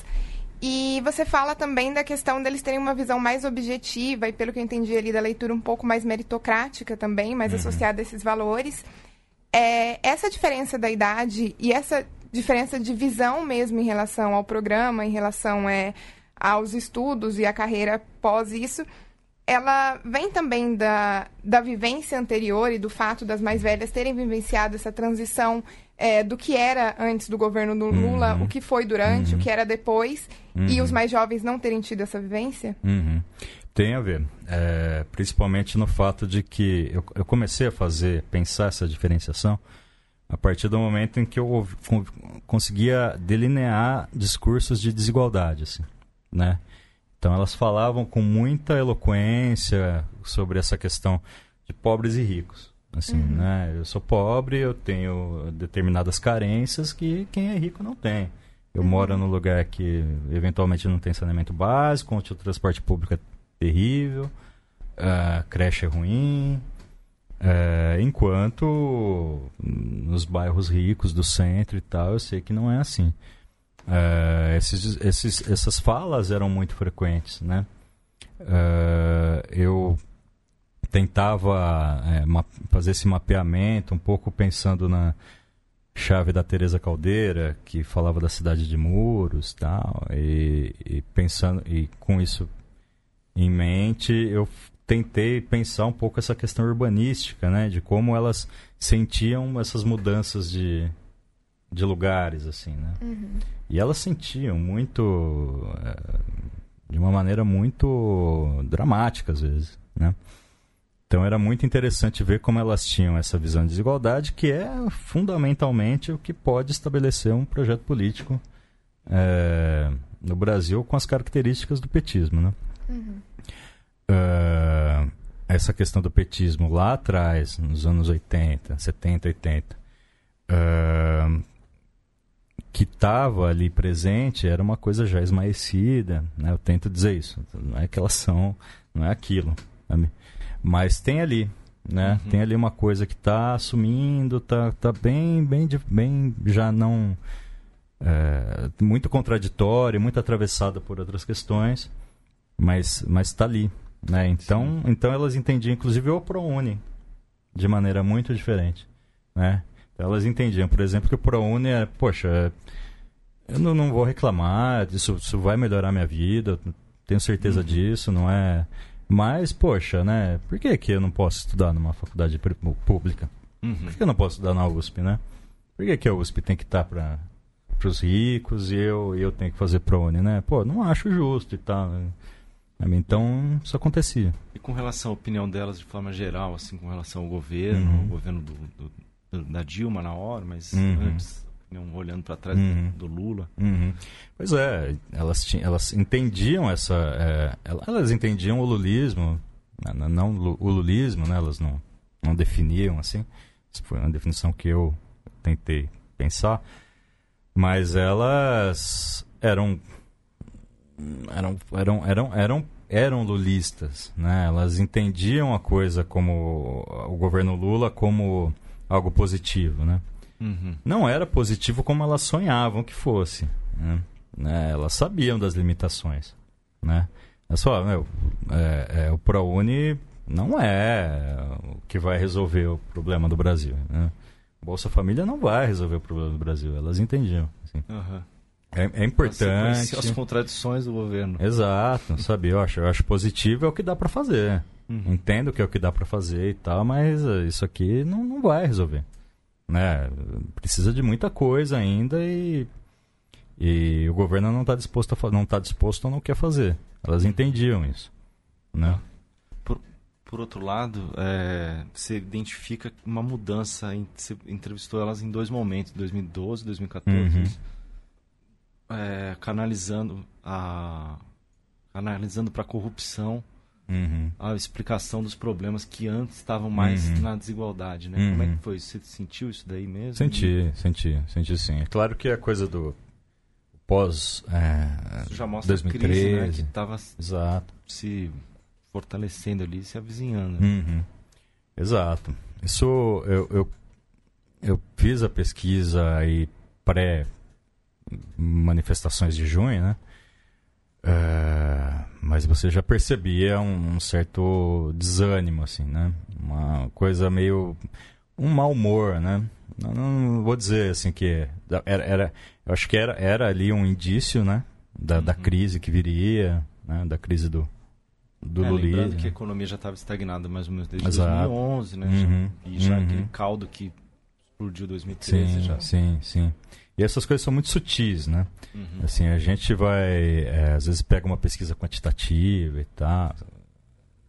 S3: E você fala também da questão deles terem uma visão mais objetiva e, pelo que eu entendi ali da leitura, um pouco mais meritocrática também, mais associada a esses valores. É, essa diferença da idade e essa diferença de visão mesmo em relação ao programa, em relação é, aos estudos e à carreira pós isso, ela vem também da, da vivência anterior e do fato das mais velhas terem vivenciado essa transição é, do que era antes do governo do Lula,
S4: Uhum.
S3: o que foi durante,
S4: Uhum.
S3: o que era depois, e
S4: Uhum.
S3: os mais jovens não terem tido essa vivência?
S4: Uhum. Tem a ver, é, principalmente no fato de que eu, eu comecei a fazer, pensar essa diferenciação a partir do momento em que eu conseguia delinear discursos de desigualdade, assim, né? Então elas falavam com muita eloquência sobre essa questão de pobres e ricos, assim,
S3: Uhum.
S4: né? Eu sou pobre, eu tenho determinadas carências que quem é rico não tem. Eu moro num lugar que eventualmente não tem saneamento básico, onde o transporte público é terrível, a creche é ruim, é, enquanto nos bairros ricos do centro e tal, eu sei que não é assim. É, esses, esses, essas falas eram muito frequentes, né? É, eu tentava é, fazer esse mapeamento um pouco pensando na chave da Teresa Caldeira que falava da cidade de muros tal e, e pensando e com isso em mente eu tentei pensar um pouco essa questão urbanística, né, de como elas sentiam essas mudanças de, de lugares, assim, né? Uhum. E elas sentiam muito, é, de uma maneira muito dramática às vezes, né? Então era muito interessante ver como elas tinham essa visão de desigualdade, que é fundamentalmente o que pode estabelecer um projeto político é, no Brasil com as características do petismo, né? Uhum uh, essa questão do petismo lá atrás, nos anos 80, 70, 80, uh, que estava ali presente era uma coisa já esmaecida, né? Eu tento dizer isso, não é que elas são, não é aquilo, sabe? mas tem ali, né? Uhum. Tem ali uma coisa que está assumindo, tá, tá bem, bem, bem, já não é, muito contraditória, muito atravessada por outras questões, mas mas está ali, né? Então, então elas entendiam, inclusive, o ProUni de maneira muito diferente. Né? Elas entendiam, por exemplo, que o ProUni é, poxa, eu não, não vou reclamar, isso, isso vai melhorar minha vida, tenho certeza uhum. disso, não é. Mas, poxa, né? Por que, que eu não posso estudar numa faculdade pública? Uhum. Por que eu não posso estudar na USP, né? Por que, que a USP tem que estar para os ricos e eu, eu tenho que fazer ProUni, né? Pô, não acho justo e tal. Né? Então, isso acontecia.
S1: E com relação à opinião delas de forma geral, assim, com relação ao governo, uhum. o governo do, do, da Dilma na hora, mas uhum. antes, olhando para trás uhum. do, Lula.
S4: Uhum. Pois é, elas, tinham, elas entendiam essa. É, elas entendiam o lulismo, né, não o lulismo, né? Elas não, não definiam assim. Essa foi uma definição que eu tentei pensar. Mas elas eram eram, eram, eram, eram, eram lulistas, né? Elas entendiam a coisa como o governo Lula como algo positivo, né? Uhum. Não era positivo como elas sonhavam que fosse, né? né? Elas sabiam das limitações, né? É só, meu, é, é, o ProUni não é o que vai resolver o problema do Brasil, né? Bolsa Família não vai resolver o problema do Brasil, elas entendiam. Assim. Uhum. É, é importante.
S1: as contradições do governo.
S4: Exato, sabe? Eu acho, eu acho positivo é o que dá para fazer. Uhum. Entendo que é o que dá para fazer e tal, mas eh, isso aqui não, não vai resolver. Né? Precisa de muita coisa ainda e, e o governo não está disposto a não está disposto ou não quer fazer. Elas entendiam isso, né?
S1: Por, por outro lado, é, você identifica uma mudança. Você entrevistou elas em dois momentos, 2012 e 2014. Uhum é, canalizando a canalizando para corrupção uhum. a explicação dos problemas que antes estavam mais uhum. na desigualdade, né? Uhum. Como é que uhum. foi? Você sentiu isso daí mesmo?
S4: Senti, senti, senti sim. É claro que a coisa do pós é,
S1: isso já mostra 2013, a crise, né? que estava se fortalecendo ali, se avizinhando.
S4: Uhum. Exato. Isso eu, eu, eu fiz a pesquisa aí pré manifestações de junho, né? É, mas você já percebia um, um, certo desânimo, assim, né? Uma coisa meio... um mau humor, né? Não, não vou dizer, assim, que era... era eu acho que era, era ali um indício, né? Da, uhum. da crise que viria, né? Da crise do, do é, Lulismo. Lembrando
S1: que a economia já estava estagnada mais ou menos desde Exato. 2011, né? Uhum. E já uhum. aquele caldo que explodiu em 2013
S4: sim,
S1: já.
S4: Sim, sim. E essas coisas são muito sutis, né? Uhum. Assim, a gente vai, é, às vezes pega uma pesquisa quantitativa e tal.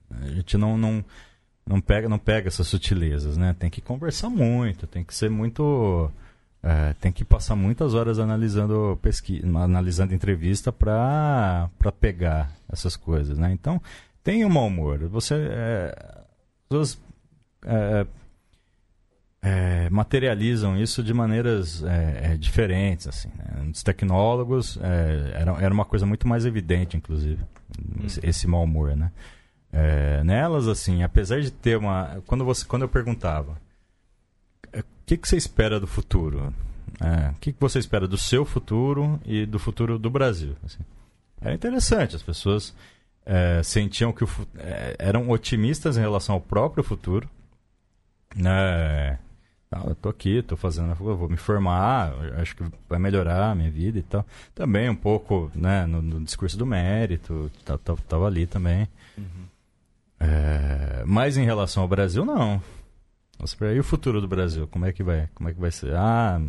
S4: A gente não, não, não, pega, não pega essas sutilezas, né? Tem que conversar muito, tem que ser muito... É, tem que passar muitas horas analisando pesquisa, analisando entrevista para pegar essas coisas, né? Então, tem um mau humor. Você... É, as pessoas... É, é, materializam isso de maneiras é, é, diferentes. Assim, né? Os tecnólogos é, era, era uma coisa muito mais evidente, inclusive, esse,
S1: Uhum.
S4: esse mau humor, né? É, nelas, assim, apesar de ter uma... Quando, você, quando eu perguntava, o que, que você espera do futuro? É, o que, que você espera do seu futuro e do futuro do Brasil? Assim, era interessante, as pessoas é, sentiam que o, é, eram otimistas em relação ao próprio futuro, né? Ah, eu tô aqui, tô fazendo, vou me formar, acho que vai melhorar a minha vida e tal. Também um pouco, né, no, no discurso do mérito, tava ali também. É, mas em relação ao Brasil, não. Nossa, e o futuro do Brasil? Como é que vai, como é que vai ser? Ah,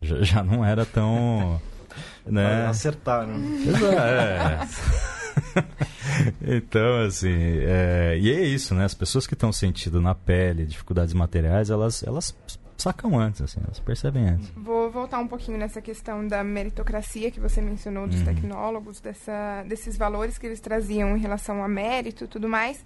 S4: já, já não era tão, né?
S1: Acertar, né?
S4: Exa- é. então, assim, é, e é isso, né? As pessoas que estão sentindo na pele dificuldades materiais, elas, elas sacam antes, assim, elas percebem antes.
S3: Vou voltar um pouquinho nessa questão da meritocracia que você mencionou dos
S4: Uhum.
S3: tecnólogos, dessa, desses valores que eles traziam em relação a mérito e tudo mais,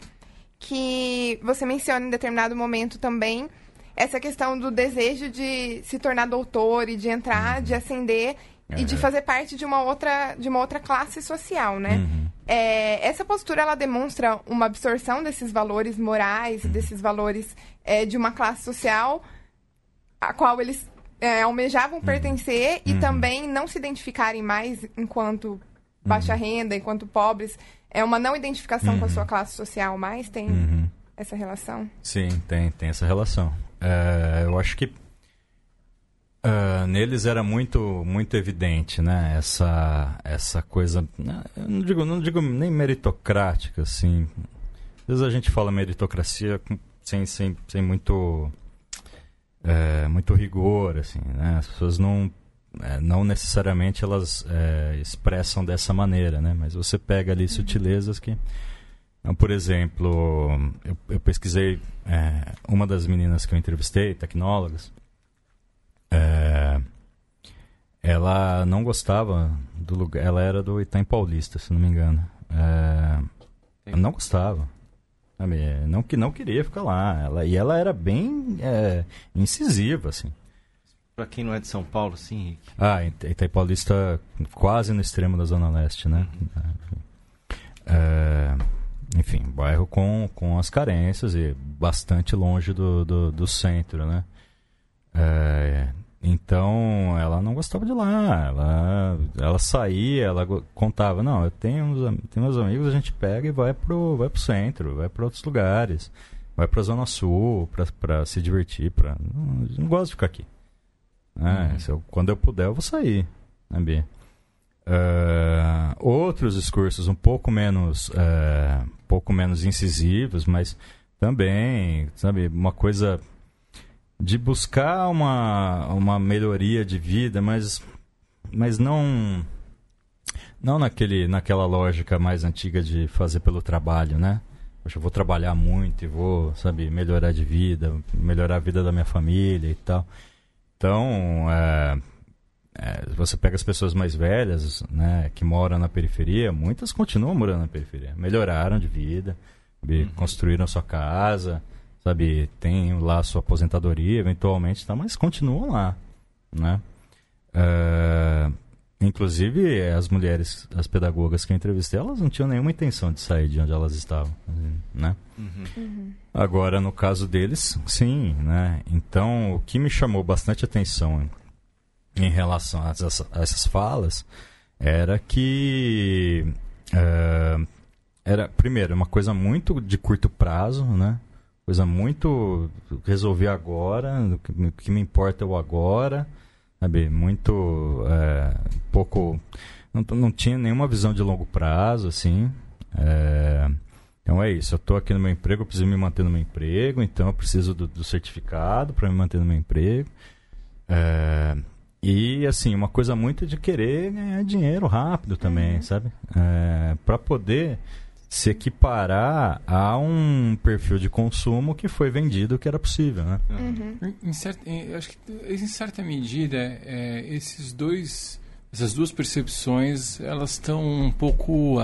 S3: que você menciona em determinado momento também essa questão do desejo de se tornar doutor e de entrar, de ascender e de
S4: Uhum.
S3: fazer parte de uma outra, de uma outra classe social, né?
S4: Uhum.
S3: É, essa postura ela demonstra uma absorção desses valores morais,
S4: Uhum.
S3: desses valores é, de uma classe social a qual eles é, almejavam pertencer e
S4: Uhum.
S3: também não se identificarem mais enquanto baixa
S4: Uhum.
S3: renda, enquanto pobres. É uma não identificação com a sua classe social mais? Tem
S4: Uhum.
S3: essa relação?
S4: Sim, tem, tem essa relação. É, eu acho que ah, neles era muito muito evidente, né? Essa essa coisa, né, não digo não digo nem meritocrática, assim. Às vezes a gente fala meritocracia sem sem, sem muito é, muito rigor, assim, né? As pessoas não é, não necessariamente elas é, expressam dessa maneira, né? Mas você pega ali sutilezas que então, por exemplo, eu, eu pesquisei é, uma das meninas que eu entrevistei, tecnólogas, é, ela não gostava do lugar, ela era do Itaim Paulista, se não me engano. É, ela não gostava. sabe? Não que não queria ficar lá. Ela, e ela era bem é, incisiva, assim.
S1: Pra quem não é de São Paulo, sim, Henrique.
S4: Ah, Ita- Itaim Paulista quase no extremo da Zona Leste, né? É, enfim, bairro com, com as carências e bastante longe do, do, do centro, né? É, então, ela não gostava de lá. Ela, ela saía, ela contava, não, eu tenho, uns, tenho meus amigos, a gente pega e vai pro, vai pro centro, vai para outros lugares. Vai pra Zona Sul pra, pra se divertir. Pra, não, não gosto de ficar aqui. É, se eu- quando eu puder, eu vou sair. Né? É, outros discursos um pouco menos, é, um pouco menos incisivos, mas também, sabe, uma coisa de buscar uma, uma melhoria de vida, mas, mas não não naquele, naquela lógica mais antiga de fazer pelo trabalho, né? Poxa, eu vou trabalhar muito e vou, sabe, melhorar de vida, melhorar a vida da minha família e tal. Então, é, é, você pega as pessoas mais velhas, né, que moram na periferia, muitas continuam morando na periferia. Melhoraram de vida, sabe, construíram sua casa, sabe, tem lá sua aposentadoria, eventualmente, tá, mas continuam lá, né? É, inclusive, as mulheres, as pedagogas que eu entrevistei, elas não tinham nenhuma intenção de sair de onde elas estavam, né? Agora, no caso deles, sim, né? Então, o que me chamou bastante atenção em relação a essas, a essas falas era que eh, era primeiro uma coisa muito de curto prazo, né? Coisa muito resolver agora, o que, me- o que me importa é o agora, sabe? Muito eh, pouco, não, não tinha nenhuma visão de longo prazo, assim. Eh, então é isso, eu estou aqui no meu emprego, eu preciso me manter no meu emprego, então eu preciso do, do certificado para me manter no meu emprego. É, e assim, uma coisa muito de querer ganhar dinheiro rápido também, sabe? para poder se equiparar a um perfil de consumo que foi vendido que era possível, né?
S3: Uhum.
S2: Em certa, em- acho que em certa medida é, esses dois essas duas percepções elas estão um pouco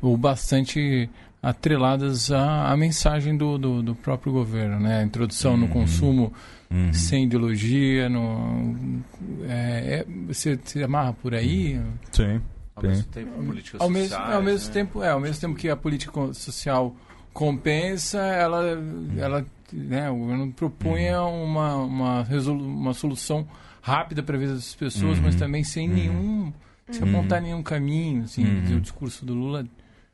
S2: ou bastante atreladas à, à mensagem do, do, do, próprio governo, né? A introdução uhum. no consumo uhum. sem ideologia, no, é, é, você se amarra por aí?
S4: Sim.
S1: Ao mesmo tempo,
S2: ao mesmo, ao mesmo né? tempo, é, ao mesmo tempo que a política social compensa, ela, ela, né, o governo propunha uhum. uma, uma, uma solução rápida para a vida das pessoas, mas também sem nenhum, sem apontar nenhum caminho, assim, o discurso do Lula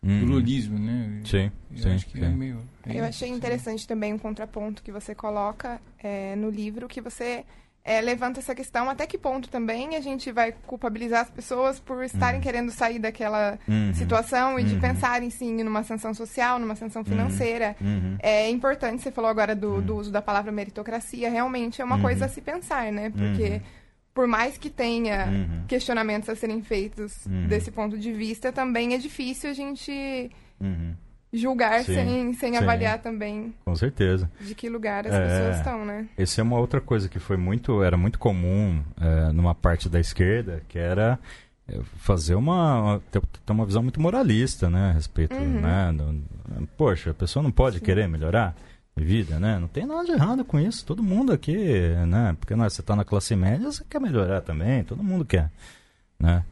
S2: Uhum. do lulismo, né?
S4: Sim,
S2: eu
S4: sim.
S2: Acho que
S4: sim.
S2: É meio,
S3: é eu achei interessante também um contraponto que você coloca é, no livro, que você é, levanta essa questão até que ponto também a gente vai culpabilizar as pessoas por estarem uhum. querendo sair daquela uhum. situação e de uhum. pensarem sim numa sanção social, numa sanção uhum. financeira.
S4: Uhum.
S3: É importante, você falou agora do, do uso da palavra meritocracia, realmente é uma coisa a se pensar, né? Porque por mais que tenha uhum. questionamentos a serem feitos uhum. desse ponto de vista, também é difícil a gente uhum. Julgar Sim. sem, sem Sim. avaliar também.
S4: Com certeza.
S3: De que lugar as é, pessoas estão, né?
S4: Essa é uma outra coisa que foi muito, era muito comum é, numa parte da esquerda, que era é, fazer uma, ter, uma visão muito moralista, né, a respeito, uhum. né, poxa, a pessoa não pode Sim. querer melhorar vida, né? Não tem nada de errado com isso. Todo mundo aqui, né? Porque né, você está na classe média, você quer melhorar também. Todo mundo quer, né?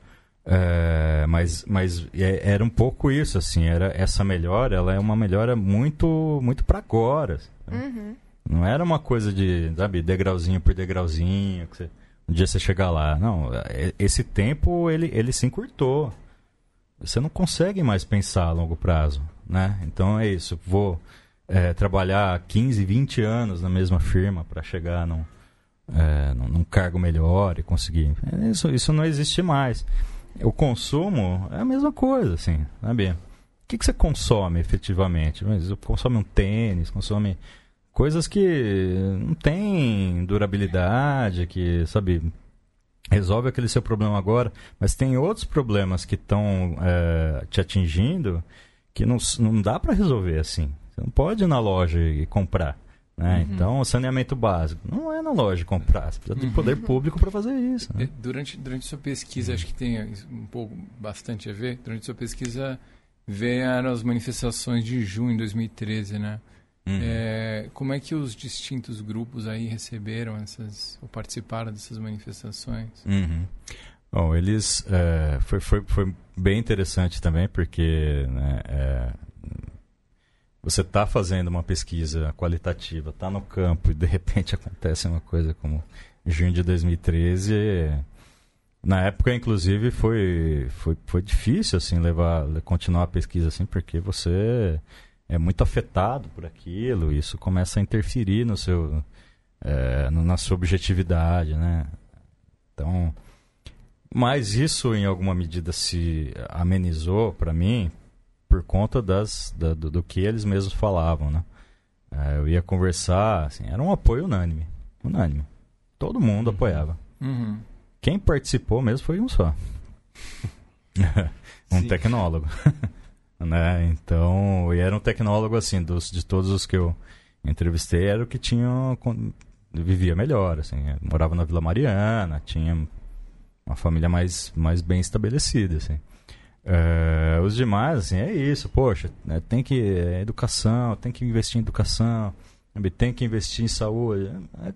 S4: É, mas mas é, era um pouco isso, assim. Era essa melhora, ela é uma melhora muito muito para agora.
S3: Né? Uhum.
S4: Não era uma coisa de, sabe, degrauzinho por degrauzinho. Que você, um dia você chegar lá. Não, é, esse tempo ele ele se encurtou. Você não consegue mais pensar a longo prazo, né? Então é isso. Vou é, trabalhar 15, 20 anos na mesma firma para chegar num, é, num, cargo melhor e conseguir. Isso, isso não existe mais. O consumo é a mesma coisa, assim, sabe? O que, que você consome efetivamente? Você consome um tênis, consome coisas que não têm durabilidade, que, sabe, resolve aquele seu problema agora, mas tem outros problemas que estão é, te atingindo que não, não dá para resolver assim. Você não pode ir na loja e comprar. Né? Uhum. Então, saneamento básico. Não é na loja comprar. Você precisa de poder uhum. público para fazer isso. Né?
S2: Durante, durante sua pesquisa, acho que tem um pouco, bastante a ver. Durante sua pesquisa, vieram as manifestações de junho de 2013, né? Uhum. É, como é que os distintos grupos aí receberam essas, ou participaram dessas manifestações?
S4: Uhum. Bom, eles... É, foi, foi, foi bem interessante também, porque né, é, você está fazendo uma pesquisa qualitativa, está no campo e de repente acontece uma coisa como junho de 2013, na época inclusive foi foi, foi difícil assim levar continuar a pesquisa assim porque você é muito afetado por aquilo, isso começa a interferir no seu é, na sua objetividade, né? Então, mas isso em alguma medida se amenizou para mim por conta das, da, do, do, que eles mesmos falavam, né? É, eu ia conversar, assim, era um apoio unânime, unânime. Todo mundo uhum. apoiava.
S2: Uhum.
S4: Quem participou mesmo foi um só. um Sim. tecnólogo. né? Então, e era um tecnólogo assim, dos, de todos os que eu entrevistei, era o que tinha vivia melhor, assim, morava na Vila Mariana, tinha uma família mais, mais bem estabelecida, assim. É, os demais, assim, é isso, poxa, né, tem que. É, educação, tem que investir em educação, tem que investir em saúde,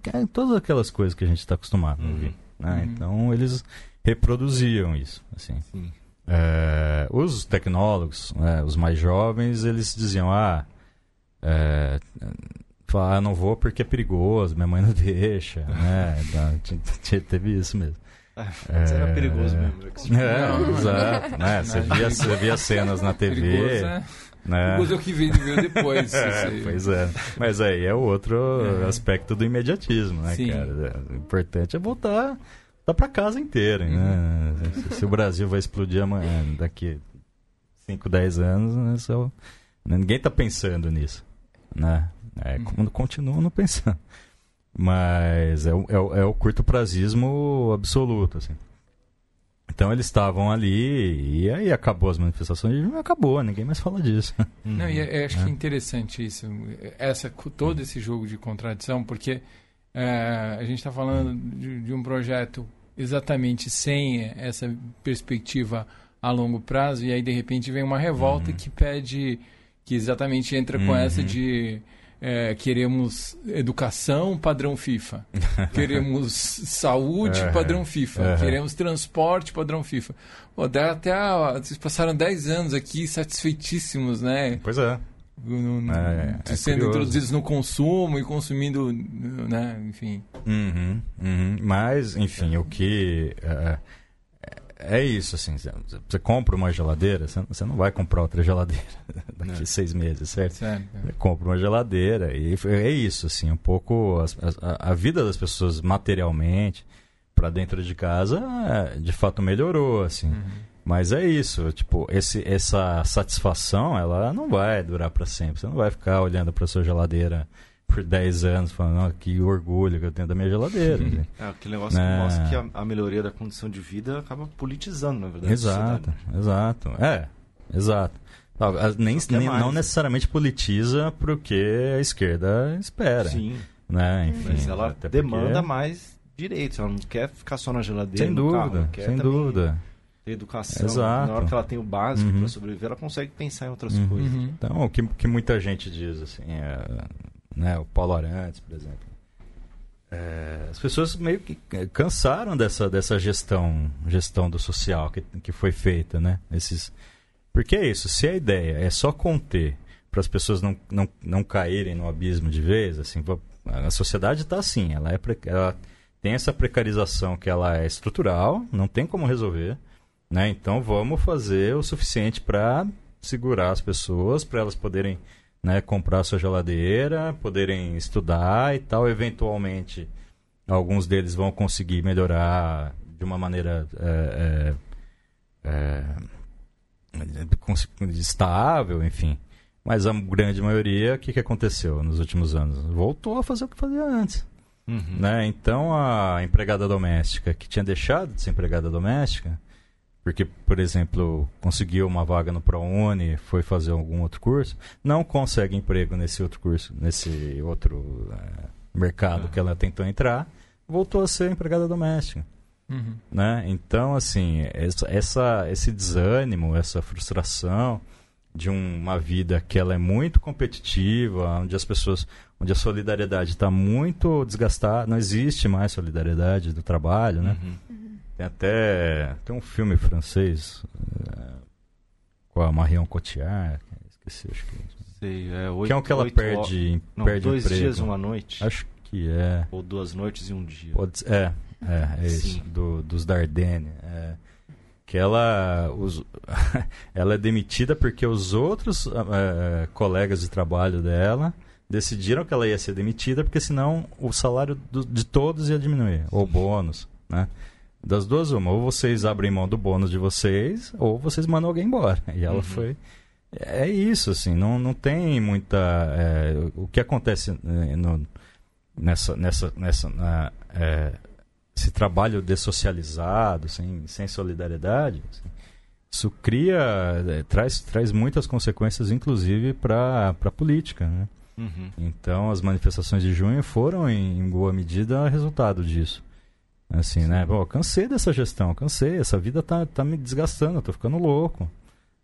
S4: é, é todas aquelas coisas que a gente está acostumado a ouvir. Né? Uhum. Então eles reproduziam isso. Assim. É, os tecnólogos, né, os mais jovens, eles diziam, ah, é, falar, ah, não vou porque é perigoso, minha mãe não deixa, né? Teve isso mesmo.
S1: É, era perigoso mesmo.
S4: É, não, exato. Né? Você, via, você via cenas na TV. Perigoso, né?
S2: Né? Perigoso é o que veio, veio depois.
S4: é, pois é. Mas aí é o outro é. aspecto do imediatismo, né, Sim. cara? O importante é voltar tá para casa inteira, né? uhum. né? Se, se, o Brasil vai explodir amanhã, daqui 5, 10 anos, né, só, ninguém tá pensando nisso, né? É, uhum. Continua não pensando. Mas é, o, é, o, é o curto prazismo absoluto, assim. Então eles estavam ali e aí acabou as manifestações e acabou, ninguém mais fala disso.
S2: Não, e é, acho é. que é interessante isso, essa, todo esse jogo de contradição, porque é, a gente está falando de, de, um projeto exatamente sem essa perspectiva a longo prazo e aí de repente vem uma revolta
S4: Uhum.
S2: que pede que exatamente entra com essa
S4: Uhum.
S2: de é, queremos educação padrão FIFA, queremos saúde
S4: Uhum.
S2: padrão FIFA,
S4: Uhum.
S2: queremos transporte padrão FIFA. Pô, até a, vocês passaram 10 anos aqui satisfeitíssimos, né?
S4: Pois é.
S2: No- no-
S4: É, é
S2: sendo
S4: curioso.
S2: introduzidos no consumo e consumindo, né? Enfim.
S4: Uhum, uhum. Mas, enfim, o que. É, é isso, assim. Você, compra uma geladeira, você, não vai comprar outra geladeira daqui a seis meses, certo?
S2: Sério.
S4: Você compra uma geladeira e é isso, assim, um pouco as- a, a vida das pessoas materialmente para dentro de casa, é, de fato melhorou, assim. Mas é isso, tipo, esse, essa satisfação, ela não vai durar para sempre. Você não vai ficar olhando para sua geladeira por 10 anos falando, "Ah, que orgulho que eu tenho da minha geladeira. assim.
S1: É aquele negócio
S4: É.
S1: que mostra que a, a melhoria da condição de vida acaba politizando, na verdade.
S4: Exato,
S1: sociedade.
S4: exato. É, exato. Não, Nem,
S1: quer
S4: nem-
S1: mais,
S4: não
S1: né?
S4: necessariamente politiza porque a esquerda espera.
S1: Sim,
S4: Né? Enfim,
S1: mas ela
S4: porque-
S1: demanda mais direitos. Ela não quer ficar só na geladeira.
S4: Sem
S1: carro,
S4: dúvida,
S1: quer
S4: sem dúvida.
S1: Ter educação.
S4: Exato.
S1: Na hora que ela tem o básico
S4: Uhum.
S1: para sobreviver, ela consegue pensar em outras
S4: Uhum.
S1: coisas.
S4: Então, o que, que muita gente diz, assim, é, né, o Paulo Arantes, por exemplo. É, as pessoas meio que cansaram dessa, dessa gestão, gestão do social que, que foi feita, né? Esses, porque é isso, se a ideia é só conter para as pessoas não, não, não caírem no abismo de vez, assim, a sociedade está assim, ela, é, ela tem essa precarização que ela é estrutural, não tem como resolver, né? Então vamos fazer o suficiente para segurar as pessoas, para elas poderem né, comprar sua geladeira, poderem estudar e tal. Eventualmente, alguns deles vão conseguir melhorar de uma maneira é, é, é, estável, enfim. Mas a grande maioria, o que, que aconteceu nos últimos anos? Voltou a fazer o que fazia antes.
S1: Uhum.
S4: Né? Então a empregada doméstica que tinha deixado de ser empregada doméstica, porque, por exemplo, conseguiu uma vaga no ProUni, foi fazer algum outro curso, não consegue emprego nesse outro curso, nesse outro eh, mercado que ela tentou entrar, voltou a ser empregada doméstica.
S2: Uhum.
S4: Né? Então, assim, essa, essa- esse desânimo, essa frustração de um- uma vida que ela é muito competitiva, onde as pessoas, onde a solidariedade está muito desgastada, não existe mais solidariedade do trabalho, né?
S1: Uhum.
S4: Tem até tem um filme francês eh, com a Marion Cotillard, esqueci, acho que,
S1: Sei, é, oito,
S4: que é um que ela perde,
S1: Não,
S4: perde
S1: dois
S4: emprego.
S1: dias, uma noite.
S4: Acho que é.
S1: Ou duas noites e um dia.
S4: Pode é, é, é isso,
S1: Sim.
S4: do, dos Dardenne. É, que ela, os, ela é demitida porque os outros eh, colegas de trabalho dela decidiram que ela ia ser demitida porque senão o salário do- de todos ia diminuir, ou o bônus, né? Das duas, uma, ou vocês abrem mão do bônus de vocês, ou vocês mandam alguém embora. E ela
S1: Uhum.
S4: foi. É isso, assim, não, não tem muita. é, o que acontece eh, no, nessa, nessa, nessa na, é, esse trabalho dessocializado, sem, sem solidariedade, assim, isso cria, é, traz, traz muitas consequências, inclusive para a política. Né?
S1: Uhum.
S4: Então, as manifestações de junho foram, em, em boa medida, resultado disso. Assim, né? Pô, cansei dessa gestão, cansei. Essa vida tá, tá me desgastando, eu tô ficando louco.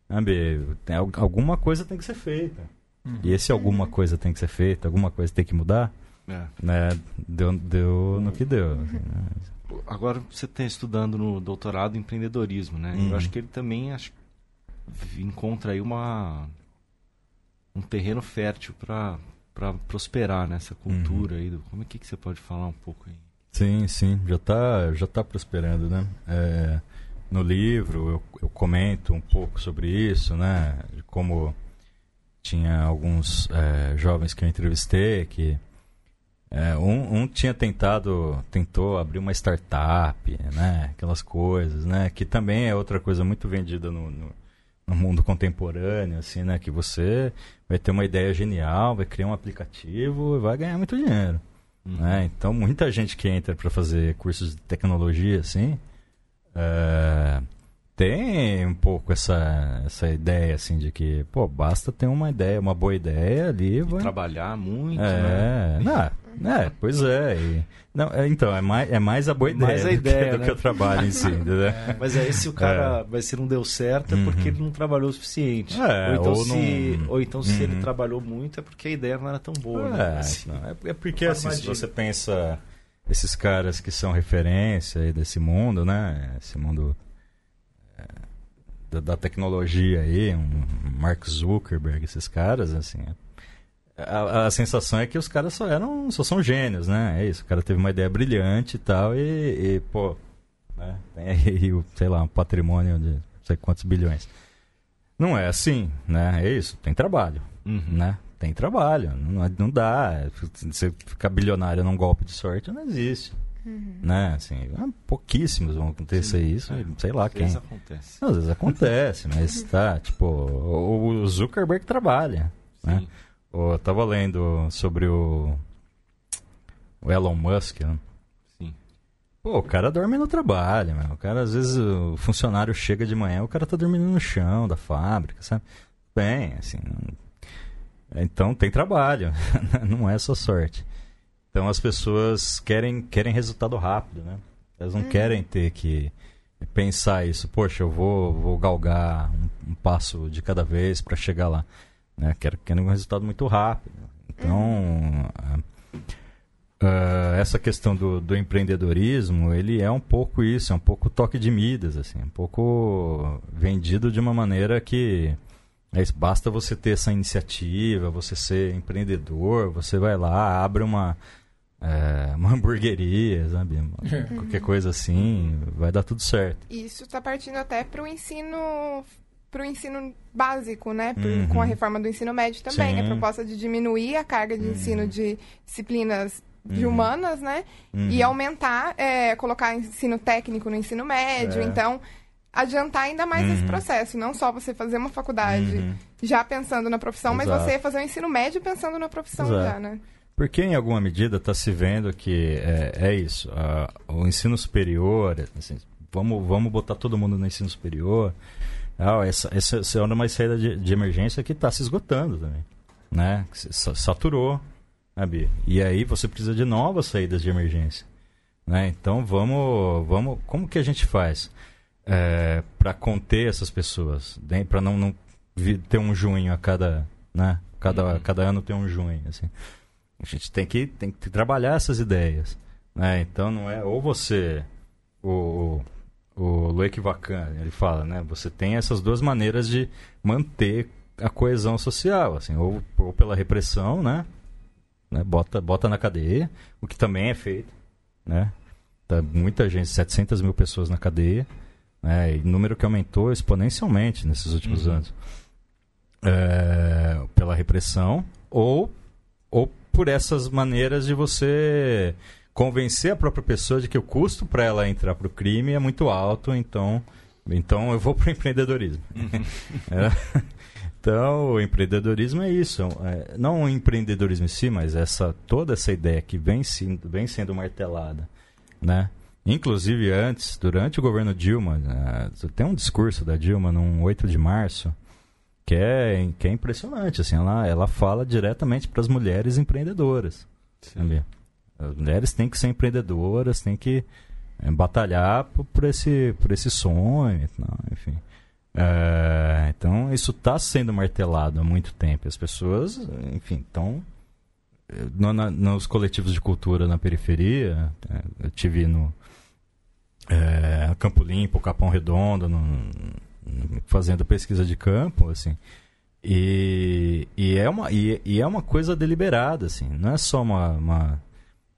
S4: Sabe? Tem, al- alguma coisa tem que ser feita.
S2: Uhum.
S4: E esse alguma coisa tem que ser feita, alguma coisa tem que mudar,
S1: É.
S4: né? Deu, deu no que deu. assim, né?
S1: Agora você está estudando no doutorado em empreendedorismo, né?
S4: Uhum.
S1: Eu acho que ele também acho, encontra aí uma um terreno fértil para prosperar nessa cultura aí. Do, como é que, que você pode falar um pouco aí?
S4: Sim, sim, já está já tá prosperando, né? É, no livro eu, eu comento um pouco sobre isso, né? De como tinha alguns é, jovens que eu entrevistei que é, um, um tinha tentado, tentou abrir uma startup, né? Aquelas coisas, né? Que também é outra coisa muito vendida no, no, no mundo contemporâneo, assim, né? Que você vai ter uma ideia genial, vai criar um aplicativo e vai ganhar muito dinheiro. Né? Então, muita gente que entra para fazer cursos de tecnologia, assim, é, tem um pouco essa, essa ideia, assim, de que, pô, basta ter uma ideia, uma boa ideia ali.
S1: E
S4: vai...
S1: trabalhar muito,
S4: É,
S1: né?
S4: não, é, pois é. e- não, é, então, é mais, é mais a boa ideia,
S1: Mais a
S4: do,
S1: ideia,
S4: que, do
S1: né?
S4: que o trabalho em si, entendeu?
S1: Mas aí se o cara, mas se não deu certo é porque ele não trabalhou o suficiente.
S4: É,
S1: ou então,
S4: ou
S1: se,
S4: não-
S1: ou então se ele
S4: Uhum.
S1: trabalhou muito é porque a ideia não era tão boa. né?
S4: É,
S1: Assim.
S4: não, é, é porque assim, se você pensa esses caras que são referência aí desse mundo, né? Esse mundo é, da, da tecnologia aí, um Mark Zuckerberg, esses caras, assim. A, a sensação é que os caras só eram, só são gênios, né? É isso, o cara teve uma ideia brilhante e tal, e, e, pô, né? tem aí, sei lá, um patrimônio de não sei quantos bilhões. Não é assim, né? É isso, tem trabalho
S1: Uhum.
S4: né? Tem trabalho, não, não dá. Você ficar bilionário num golpe de sorte não existe, né? Assim, ah, pouquíssimos vão acontecer
S1: Sim,
S4: isso,
S1: é.
S4: sei lá
S1: Às
S4: quem.
S1: vezes acontece.
S4: Não, às vezes acontece, mas tá, tipo, o o Zuckerberg trabalha, né?
S1: Sim.
S4: Eu tava lendo sobre o, o Elon Musk, né?
S1: Sim.
S4: Pô, o cara dorme no trabalho, meu. O cara, às vezes, o funcionário chega de manhã, o cara tá dormindo no chão da fábrica, sabe? Bem, assim. Então tem trabalho, não é só sorte. Então as pessoas querem, querem resultado rápido, né? Elas não querem ter que pensar isso, poxa, eu vou, vou galgar um, um passo de cada vez para chegar lá. Né? Quero, quero um resultado muito rápido. Então, ah, essa questão do, do empreendedorismo, ele é um pouco isso, é um pouco toque de Midas, assim, um pouco vendido de uma maneira que é isso, basta você ter essa iniciativa, você ser empreendedor, você vai lá, abre uma, é, uma hamburgueria, sabe? Qualquer coisa assim, vai dar tudo certo.
S3: Isso está partindo até para o ensino para o ensino básico, né? Por-
S4: Uhum.
S3: Com a reforma do ensino médio também.
S4: Sim.
S3: A proposta de diminuir a carga de ensino de disciplinas de
S4: Uhum.
S3: humanas, né?
S4: Uhum.
S3: E aumentar, é, colocar ensino técnico no ensino médio.
S4: É.
S3: Então, adiantar ainda mais esse
S4: Uhum.
S3: processo. Não só você fazer uma faculdade
S4: Uhum.
S3: já pensando na profissão, mas
S4: Exato.
S3: você fazer o ensino médio pensando na profissão
S4: Exato.
S3: já, né?
S4: Porque, em alguma medida, está se vendo que é, é isso. a- o ensino superior, assim, vamos, vamos botar todo mundo no ensino superior. Ah, essa, essa, essa é uma saída de, de emergência que está se esgotando também. Né? Saturou. Né, Bia? E aí você precisa de novas saídas de emergência. Né? Então vamos, vamos. Como que a gente faz para conter essas pessoas? Para não, não ter um junho a cada. Né? Cada,
S1: Uhum.
S4: cada ano ter um junho. Assim. A gente tem que, tem que trabalhar essas ideias. Né? Então não é. Ou você. O, o Loic Vacan, ele fala, né? Você tem essas duas maneiras de manter a coesão social, assim, ou, ou pela repressão, né? né? Bota, bota na cadeia, o que também é feito, né? Tá muita gente, 700 mil pessoas na cadeia, né? E número que aumentou exponencialmente nesses últimos
S1: Uhum.
S4: anos. É, pela repressão ou, ou por essas maneiras de você convencer a própria pessoa de que o custo para ela entrar para o crime é muito alto, então, então eu vou para o empreendedorismo. É. Então, o empreendedorismo é isso. é, não o empreendedorismo em si, mas essa, toda essa ideia que vem, sendo- vem sendo martelada. Né? Inclusive, antes, durante o governo Dilma, né, tem um discurso da Dilma, num 8 de março, que é, que é impressionante. Assim, ela, ela fala diretamente para as mulheres empreendedoras. sabe? As mulheres têm que ser empreendedoras, têm que é, batalhar por, por esse, por esse sonho, não, enfim. É, então, isso está sendo martelado há muito tempo. As pessoas, enfim, estão no- na- nos coletivos de cultura na periferia. eu tive no é, Campo Limpo, Capão Redondo, no- fazendo pesquisa de campo, assim. E, e, é uma, e, e é uma coisa deliberada, assim. Não é só uma, uma-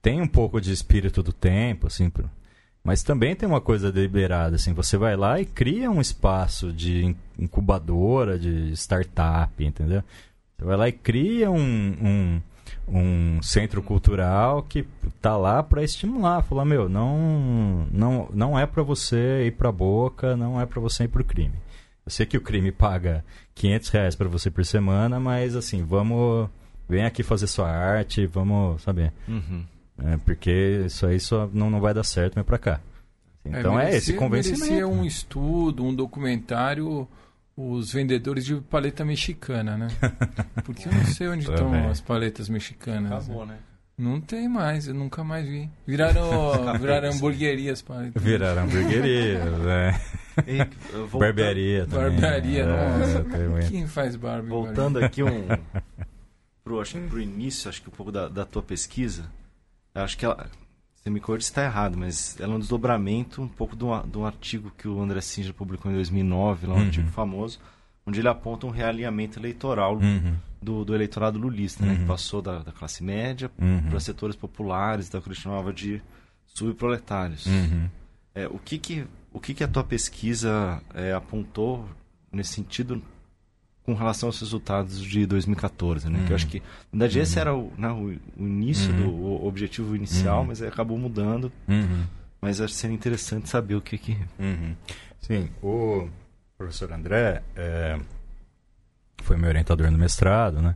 S4: Tem um pouco de espírito do tempo, assim, mas também tem uma coisa deliberada, assim. Você vai lá e cria um espaço de in- incubadora, de startup, entendeu? Você vai lá e cria um, um, um centro cultural que tá lá para estimular, falar, meu, não, não, não é para você ir pra boca, não é para você ir pro crime. Eu sei que o crime paga 500 reais para você por semana, mas assim, vamos, vem aqui fazer sua arte, vamos, saber,
S1: Uhum.
S4: porque isso aí só não, não vai dar certo, vem pra cá. Então é,
S2: merecia-
S4: esse convencimento.
S2: Merecia um estudo, um documentário, os vendedores de paleta mexicana, né? Porque eu não sei onde estão
S4: Também.
S2: as paletas mexicanas. né?
S1: Acabou, né?
S2: Não tem mais, eu nunca mais vi. Viraram, viraram hamburguerias paletas.
S4: Viraram hamburgueria, né?
S1: E, voltando-
S4: barbearia também.
S2: Barbearia,
S4: É,
S2: nossa. Quem faz Barbie?
S1: Voltando aqui um pro, acho que pro início, acho que um pouco da, da tua pesquisa, eu acho que ela, você me corrija se está errado, mas ela é um desdobramento um pouco de um, de um artigo que o André Singer publicou em 2009, lá um
S4: Uhum.
S1: artigo famoso, onde ele aponta um realinhamento eleitoral
S4: Uhum,
S1: do, do eleitorado lulista, né, que
S4: Uhum.
S1: passou da, da classe média
S4: uhum,
S1: para setores populares, da que ele chamava de subproletários.
S4: uhum.
S1: É, o que que, o que que a tua pesquisa é, apontou nesse sentido com relação aos resultados de 2014, né? Que eu acho que, na verdade, esse era o, né, o, início
S4: Uhum.
S1: do o objetivo inicial,
S4: Uhum.
S1: mas acabou mudando.
S4: Uhum.
S1: Mas acho que seria interessante saber o que que...
S4: Uhum. Sim, o professor André é, foi meu orientador no mestrado, né?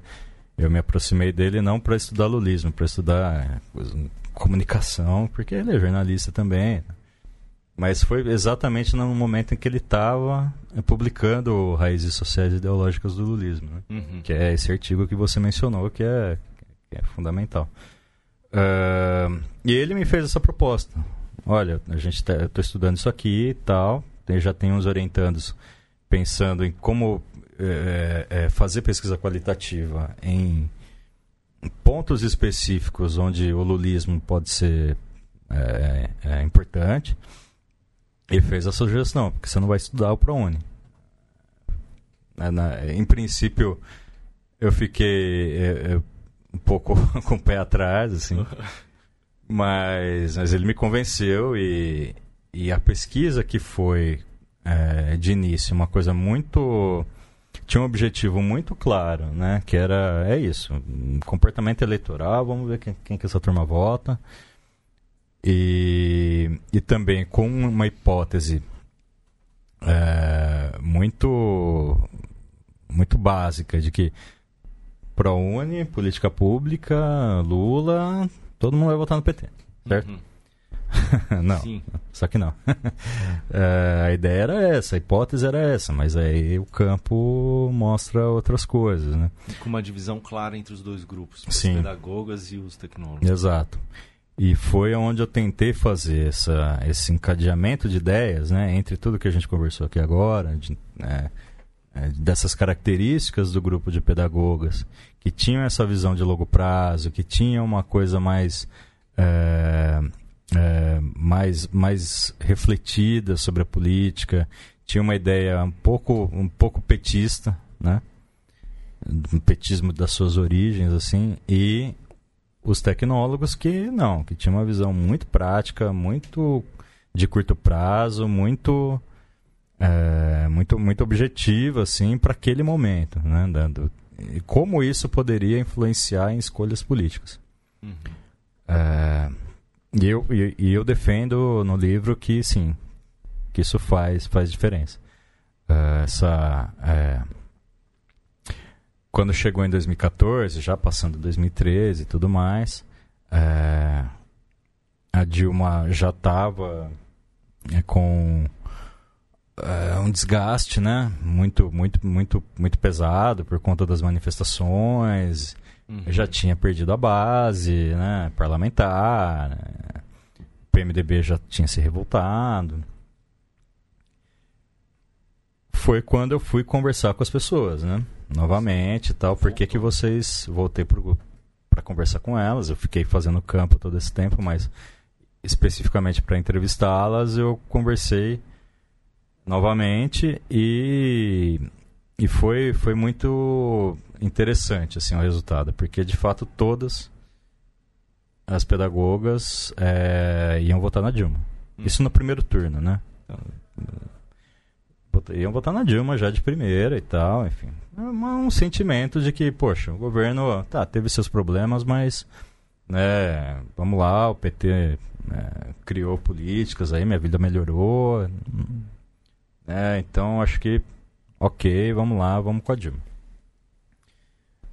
S4: Eu me aproximei dele não para estudar lulismo, para estudar é, comunicação, porque ele é jornalista também. Mas foi exatamente no momento em que ele estava publicando Raízes Sociais e Ideológicas do Lulismo, né?
S1: Uhum.
S4: que é esse artigo que você mencionou, que é, que é fundamental. Ah, e ele me fez essa proposta. Olha, a gente tá, eu estou estudando isso aqui e tal, tem- já tem uns orientandos pensando em como eh, eh, fazer pesquisa qualitativa em pontos específicos onde o lulismo pode ser eh, eh, importante. Ele fez a sugestão, porque você não vai estudar o ProUni. Em princípio, eu fiquei eh, um pouco com o pé atrás, assim. mas, mas ele me convenceu e, e a pesquisa que foi eh, de início uma coisa muito tinha um objetivo muito claro, né? Que era é isso, um comportamento eleitoral, vamos ver quem, quem que essa turma vota e, e também com uma hipótese eh, muito muito básica de que ProUni, política pública, Lula, todo mundo vai votar no PT, certo?
S1: Uhum.
S4: não,
S1: Sim.
S4: só que não. É, a ideia era essa, a hipótese era essa, mas aí o campo mostra outras coisas, né?
S1: E com uma divisão clara entre os dois grupos, os
S4: Sim.
S1: pedagogas e os tecnólogos.
S4: Exato. E foi onde eu tentei fazer essa, esse encadeamento de ideias, né, entre tudo que a gente conversou aqui agora, de, né, é, dessas características do grupo de pedagogas que tinham essa visão de longo prazo, que tinham uma coisa mais é, é, mais, mais refletida sobre a política, tinha uma ideia um pouco, um pouco petista, né? Um petismo das suas origens, assim, e os tecnólogos que não, que tinham uma visão muito prática, muito de curto prazo, muito é, muito muito objetiva assim para aquele momento, né? Dando, como isso poderia influenciar em escolhas políticas.
S1: Uhum.
S4: É, e, eu, e, e eu defendo no livro que sim, que isso faz, faz diferença. É, essa, é, quando chegou em 2014, já passando 2013 e tudo mais, é, a Dilma já estava com é, um desgaste, né? Muito, muito, muito, muito pesado por conta das manifestações
S1: Uhum.
S4: já tinha perdido a base né, parlamentar, né, o PMDB já tinha se revoltado. Foi quando eu fui conversar com as pessoas, né? Novamente e tal. Por que, que vocês. Voltei para conversar com elas. Eu fiquei fazendo campo todo esse tempo, mas especificamente para entrevistá-las, eu conversei novamente e, e foi, foi muito interessante assim o resultado, porque de fato todas as pedagogas é, iam votar na Dilma.
S1: Hum.
S4: Isso no primeiro turno, né? Vota- Iam votar na Dilma já de primeira e tal, enfim. É um sentimento de que, poxa, o governo tá, teve seus problemas, mas né, vamos lá, o PT né, criou políticas aí, minha vida melhorou. né, então acho que ok, vamos lá, vamos com a Dilma.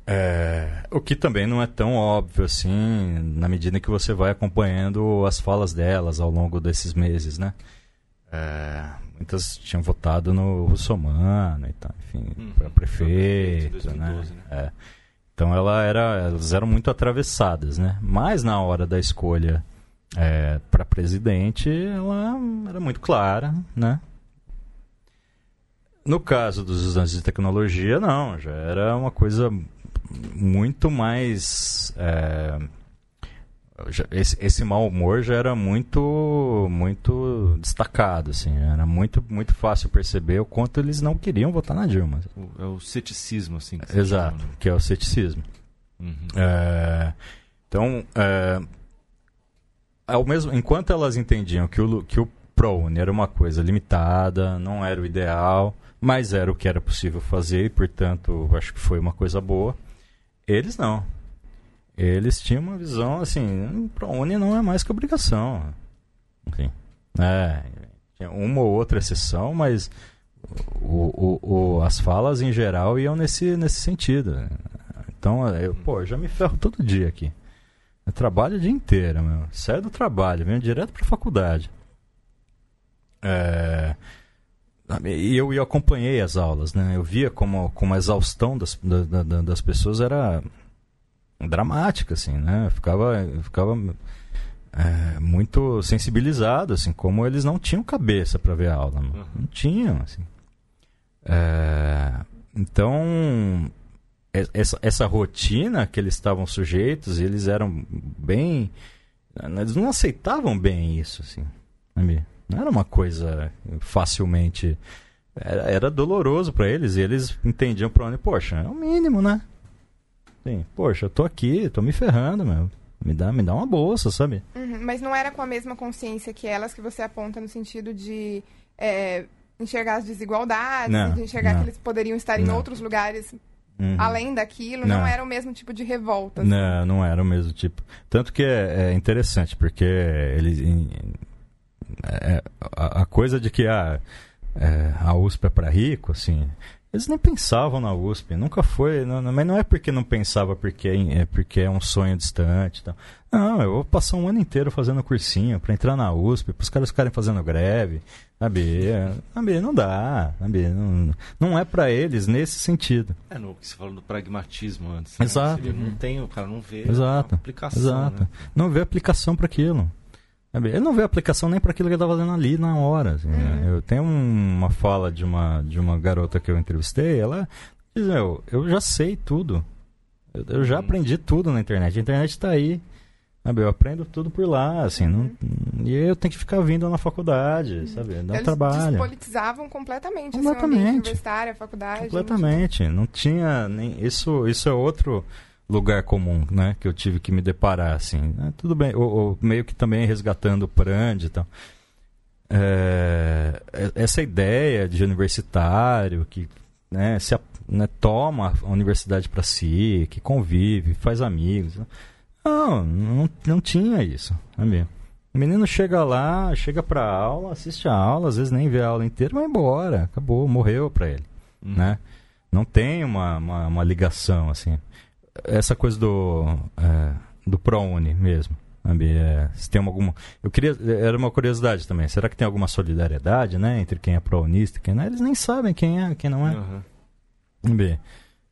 S4: É, o que também não é tão óbvio assim, na medida que você vai acompanhando as falas delas ao longo desses meses, né? é, muitas tinham votado no Russomano e tal, enfim,
S1: Uhum.
S4: para prefeito,
S1: Prefeito,
S4: né?
S1: 2012, né?
S4: É. Então ela era, elas eram muito atravessadas, né? Mas na hora da escolha para presidente, ela era muito clara, né? No caso dos estudantes de tecnologia, não, já era uma coisa muito mais. é, esse, esse mau humor já era muito muito destacado, assim, era muito, muito fácil perceber o quanto eles não queriam votar na Dilma.
S1: O- é o ceticismo, assim. que
S4: Exato,
S1: chama, né?
S4: que é o ceticismo.
S1: Uhum.
S4: É, então, é, ao mesmo, enquanto elas entendiam que o, que o ProUni era uma coisa limitada, não era o ideal, mas era o que era possível fazer e, portanto, acho que foi uma coisa boa, eles não. Eles tinham uma visão assim, ProUni não é mais que obrigação. Enfim, é, tinha uma ou outra exceção, mas o, o, o- as falas em geral iam nesse, nesse sentido. Então, eu, pô, já me ferro todo dia aqui. Eu trabalho o dia inteiro, meu. Saio do trabalho, venho direto pra faculdade. É, E eu, eu acompanhei as aulas, né? Eu via como, como a exaustão das, da- da- das pessoas era dramática, assim, né? Eu ficava, eu ficava é, muito sensibilizado, assim, como eles não tinham cabeça para ver a aula. Não,
S1: Uhum.
S4: não tinham, assim. É, então, e- essa, essa rotina que eles estavam sujeitos, eles eram bem. Eles não aceitavam bem isso, assim. sabe? Não era uma coisa facilmente. Era, era doloroso para eles e eles entendiam para onde, poxa, é o mínimo, né? Sim, poxa, eu tô aqui, tô me ferrando, meu. Me dá, me dá uma bolsa, sabe?
S3: Uhum, Mas não era com a mesma consciência que elas que você aponta no sentido de é, enxergar as desigualdades,
S4: Não,
S3: de enxergar
S4: não.
S3: que eles poderiam estar em
S4: Não.
S3: outros lugares
S4: Uhum.
S3: além daquilo. Não.
S4: Não.
S3: era o mesmo tipo de revolta. assim.
S4: Não, não era o mesmo tipo. Tanto que é, é interessante, porque eles. em- é, a, a coisa de que a, é, a USP é para rico, assim. Eles nem pensavam na USP, nunca foi. Não, não- mas não é porque não pensava porque é, é porque é um sonho distante. e tal. Não, eu vou passar um ano inteiro fazendo cursinho para entrar na USP, para os caras ficarem fazendo greve. Sabe? É, sabe? Não dá. Sabe? Não, não é para eles nesse sentido.
S1: É no que você falou do pragmatismo antes. né?
S4: Exato.
S1: Não tem, o cara não vê
S4: Exato.
S1: aplicação.
S4: Exato.
S1: né?
S4: Não vê aplicação para aquilo. Ele não vê aplicação nem para aquilo que ele tá fazendo ali na hora. assim, né? Eu tenho um- uma fala de uma, de uma garota que eu entrevistei, ela diz, meu, eu já sei tudo. Eu, eu já
S1: Uhum.
S4: aprendi tudo na internet. A internet está aí. Sabe? Eu aprendo tudo por lá, assim, não- e eu tenho que ficar vindo na faculdade, sabe? Dá um
S3: Eles
S4: trabalho.
S3: despolitizavam completamente, assim, o
S4: Completamente.
S3: ambiente universitário, a faculdade.
S4: Completamente. Não tinha nem. Isso, isso é outro lugar comum, né? Que eu tive que me deparar, assim. né, tudo bem. Ou, ou meio que também resgatando o Prand e tal. É, é- essa ideia de universitário que né, se, né, toma a universidade para si, que convive, faz amigos. né. Não, não, não tinha isso. Sabe? O menino chega lá, chega pra aula, assiste a aula, às vezes nem vê a aula inteira, vai embora. Acabou, morreu pra ele
S1: Uhum.
S4: né? Não tem uma, uma, uma ligação, assim. Essa coisa do, é, do ProUni mesmo, sabe? É, se tem alguma... Eu queria... Era uma curiosidade também. Será que tem alguma solidariedade, né? Entre quem é ProUnista e quem não é? Eles nem sabem quem é, quem não é.
S1: Aham.
S4: Sabe?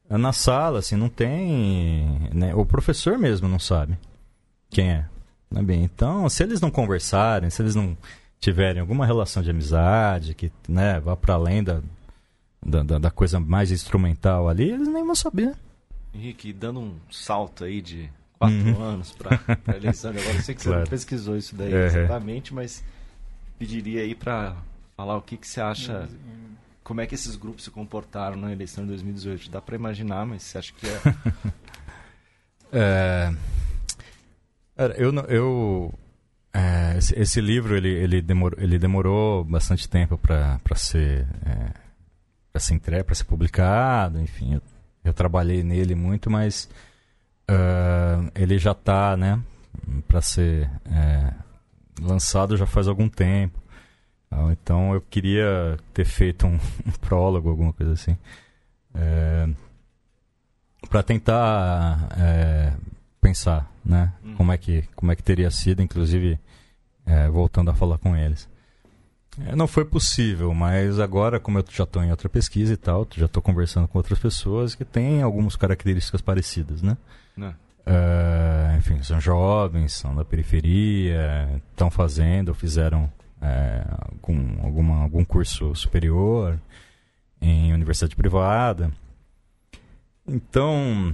S4: Na sala, assim, não tem... Né? O professor mesmo não sabe quem é. sabe? Então, se eles não conversarem, se eles não tiverem alguma relação de amizade que né, vá para além da, da, da- da coisa mais instrumental ali, eles nem vão saber.
S1: Henrique, dando um salto aí de quatro
S4: Uhum.
S1: anos para a eleição de agora, eu sei que você
S4: Claro.
S1: não pesquisou isso daí
S4: Uhum.
S1: exatamente, mas pediria aí para falar o que, que você acha, como é que esses grupos se comportaram na eleição de 2018. Dá para imaginar, mas você acha que é...
S4: É, cara, eu, não- eu é, esse, esse livro ele, ele, demorou, ele demorou bastante tempo para ser é, para ser entregue, para ser publicado, enfim, eu, eu trabalhei nele muito, mas ah, ele já está, né, para ser é, lançado já faz algum tempo. Ah, Então eu queria ter feito um, um prólogo, alguma coisa assim. É, para tentar é, pensar, né?
S1: Hum.
S4: Como é que como é que teria sido, inclusive é, voltando a falar com eles. É, não foi possível, mas agora, como eu já estou em outra pesquisa e tal, já estou conversando com outras pessoas que têm algumas características parecidas, né?
S1: Né?
S4: É, enfim, são jovens, são da periferia, estão fazendo, fizeram é, algum, alguma, algum curso superior em universidade privada. Então,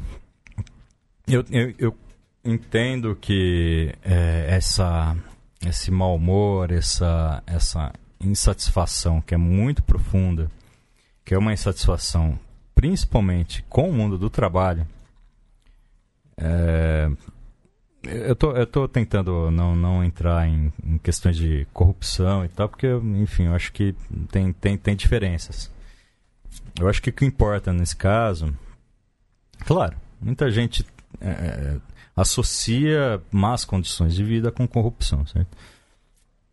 S4: eu, eu, eu entendo que é, essa, esse mau humor, essa, essa insatisfação que é muito profunda, que é uma insatisfação principalmente com o mundo do trabalho, é, eu tô, tô tentando não, não entrar em, em, questões de corrupção e tal, porque, enfim, eu acho que tem, tem, tem diferenças. Eu acho que o que importa nesse caso, claro, muita gente é, é associa más condições de vida com corrupção, certo?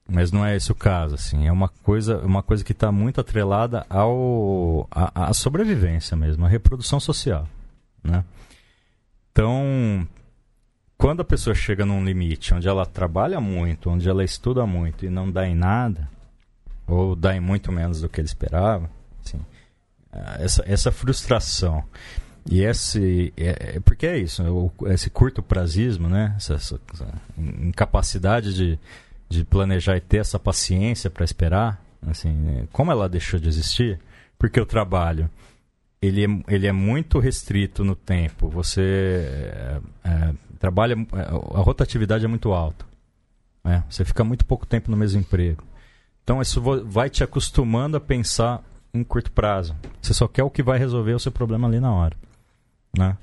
S4: Mas não é esse o caso, assim. É uma coisa, uma coisa que está muito atrelada ao à, sobrevivência mesmo, à reprodução social, né? Então, quando a pessoa chega num limite onde ela trabalha muito, onde ela estuda muito e não dá em nada, ou dá em muito menos do que ele esperava, assim, essa, essa frustração e esse é, é, porque é isso esse curto prazismo né essa, essa incapacidade de, de planejar e ter essa paciência para esperar assim como ela deixou de existir porque o trabalho ele é, ele é muito restrito no tempo. Você é, é, trabalha, é, a rotatividade é muito alta. Né? Você fica muito pouco tempo no mesmo emprego. Então isso vai te acostumando a pensar em curto prazo. Você só quer o que vai resolver o seu problema ali na hora. Né?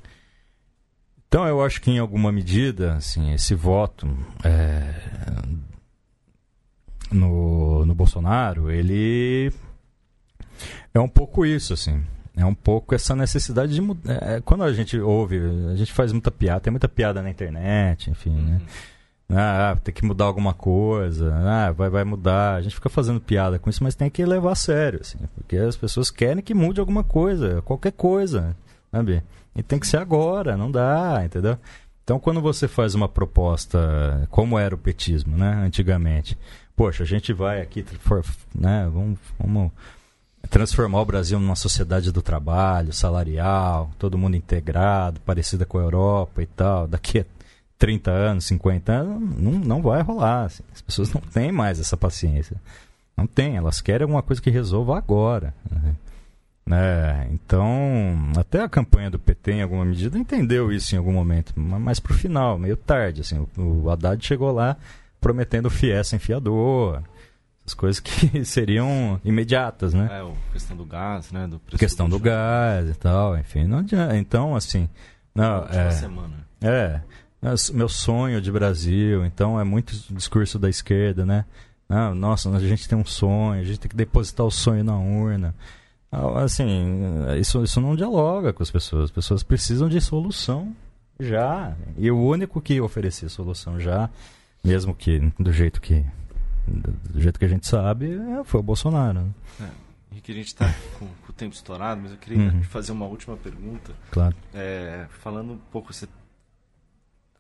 S4: Então eu acho que em alguma medida, assim, esse voto é, no, no Bolsonaro, ele é um pouco isso, assim. É um pouco essa necessidade de mudar. É, quando a gente ouve, a gente faz muita piada, tem muita piada na internet, enfim, né? Uhum. Ah, tem que mudar alguma coisa, ah, vai, vai mudar. A gente fica fazendo piada com isso, mas tem que levar a sério, assim, porque as pessoas querem que mude alguma coisa, qualquer coisa, sabe? E tem que ser agora, não dá, entendeu? Então, quando você faz uma proposta, como era o petismo, né, antigamente, poxa, a gente vai aqui, né, vamos, vamos transformar o Brasil numa sociedade do trabalho, salarial, todo mundo integrado, parecida com a Europa e tal, daqui a 30 anos, 50 anos, não, não vai rolar. Assim. As pessoas não têm mais essa paciência. Não tem, elas querem alguma coisa que resolva agora. Né? né? Então, até a campanha do PT, em alguma medida, entendeu isso em algum momento, mas para o final, meio tarde. Assim, o, o Haddad chegou lá prometendo Fiesta enfiador, as coisas que seriam imediatas, né?
S1: É, a questão do gás, né? Do
S4: questão do, do gás e tal, enfim. Não adianta. Então, assim. Não, é,
S1: semana.
S4: É. Meu sonho de Brasil, então é muito discurso da esquerda, né? Não, nossa, a gente tem um sonho, a gente tem que depositar o sonho na urna. Assim, isso, isso não dialoga com as pessoas. As pessoas precisam de solução já. E o único que oferecia solução já, mesmo que do jeito que do jeito que a gente sabe, é, foi o Bolsonaro. Né?
S1: É, que a gente está com, com, o tempo estourado, mas eu queria uhum. fazer uma última pergunta.
S4: Claro.
S1: É, falando um pouco, você,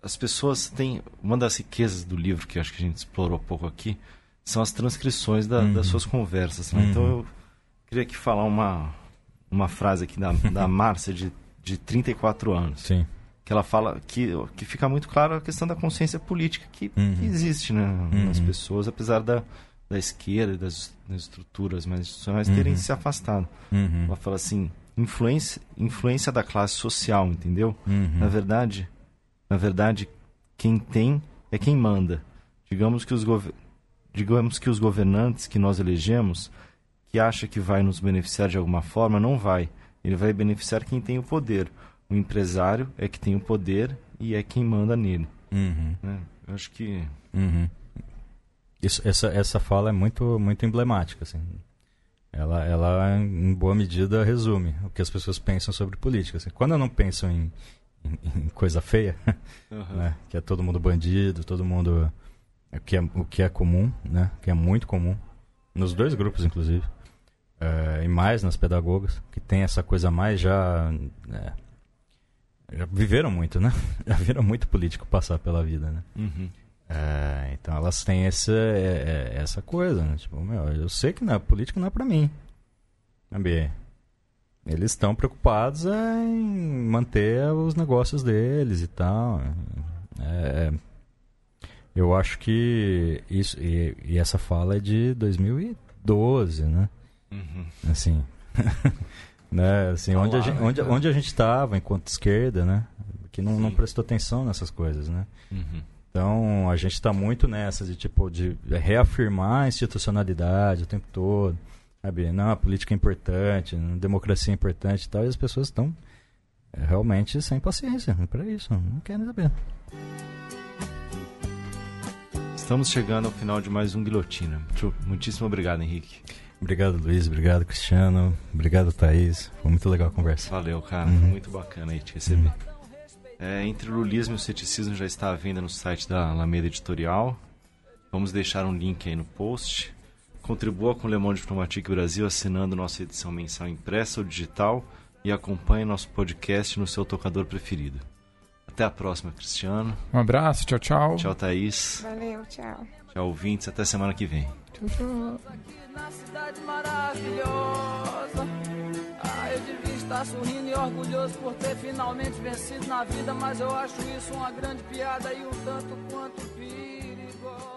S1: as pessoas têm. Uma das riquezas do livro que acho que a gente explorou pouco aqui são as transcrições da, uhum. das suas conversas. Né? Uhum. Então eu queria aqui falar uma, uma frase aqui da, da Márcia, de, de 34 anos.
S4: Sim
S1: que ela fala que, que fica muito claro a questão da consciência política que, uhum. que existe né, uhum. nas pessoas, apesar da, da esquerda e das, das estruturas mais institucionais uhum. terem se afastado.
S4: Uhum.
S1: Ela fala assim, influência, influência da classe social, entendeu?
S4: Uhum.
S1: Na verdade, na verdade, quem tem é quem manda. Digamos que os digamos que os governantes que nós elegemos, que acha que vai nos beneficiar de alguma forma, não vai. Ele vai beneficiar quem tem o poder o empresário é que tem o poder e é quem manda nele.
S4: Uhum.
S1: Né? Eu acho que.
S4: Uhum. Isso, essa, essa fala é muito, muito emblemática. Assim. Ela, ela, em boa medida, resume o que as pessoas pensam sobre política. Assim. Quando eu não penso em, em, em coisa feia, uhum. né? que é todo mundo bandido, todo mundo. O que é, o que é comum, né? que é muito comum, nos dois grupos, inclusive. É, e mais nas pedagogas, que tem essa coisa mais já. É, já viveram muito, né? Já viram muito político passar pela vida, né?
S1: Uhum.
S4: É, então elas têm essa, é, é, essa coisa, né? Tipo, meu, eu sei que na política não é pra mim. Sabe? Eles estão preocupados em manter os negócios deles e tal. É, eu acho que isso. E, e, essa fala é de 2012, né? Uhum. Assim. né? assim onde, a gente, onde, onde a gente estava enquanto esquerda, né? Que não, não prestou atenção nessas coisas, né? Uhum. Então a gente está muito nessa de tipo de reafirmar a institucionalidade o tempo todo. Sabe? Não, a política é importante, a democracia é importante e tal, e as pessoas estão é, realmente sem paciência para isso, não querem saber.
S1: Estamos chegando ao final de mais um Guilhotina. Muitíssimo obrigado, Henrique.
S4: Obrigado, Luiz. Obrigado, Cristiano. Obrigado, Thaís. Foi muito legal a conversa.
S1: Valeu, cara. Uhum. Foi muito bacana aí te receber. Uhum. É, entre o lulismo e o ceticismo já está à venda no site da Alameda Editorial. Vamos deixar um link aí no post. Contribua com o Le Monde Diplomatique Brasil assinando nossa edição mensal impressa ou digital e acompanhe nosso podcast no seu tocador preferido. Até a próxima, Cristiano.
S2: Um abraço, tchau, tchau.
S1: Tchau, Thaís.
S3: Valeu, tchau.
S1: Tchau, ouvintes. Até semana que vem.
S3: Tchau, tchau.
S5: Na cidade maravilhosa. Ah, eu devia estar sorrindo e orgulhoso por ter finalmente vencido na vida, mas eu acho isso uma grande piada e um tanto quanto perigosa.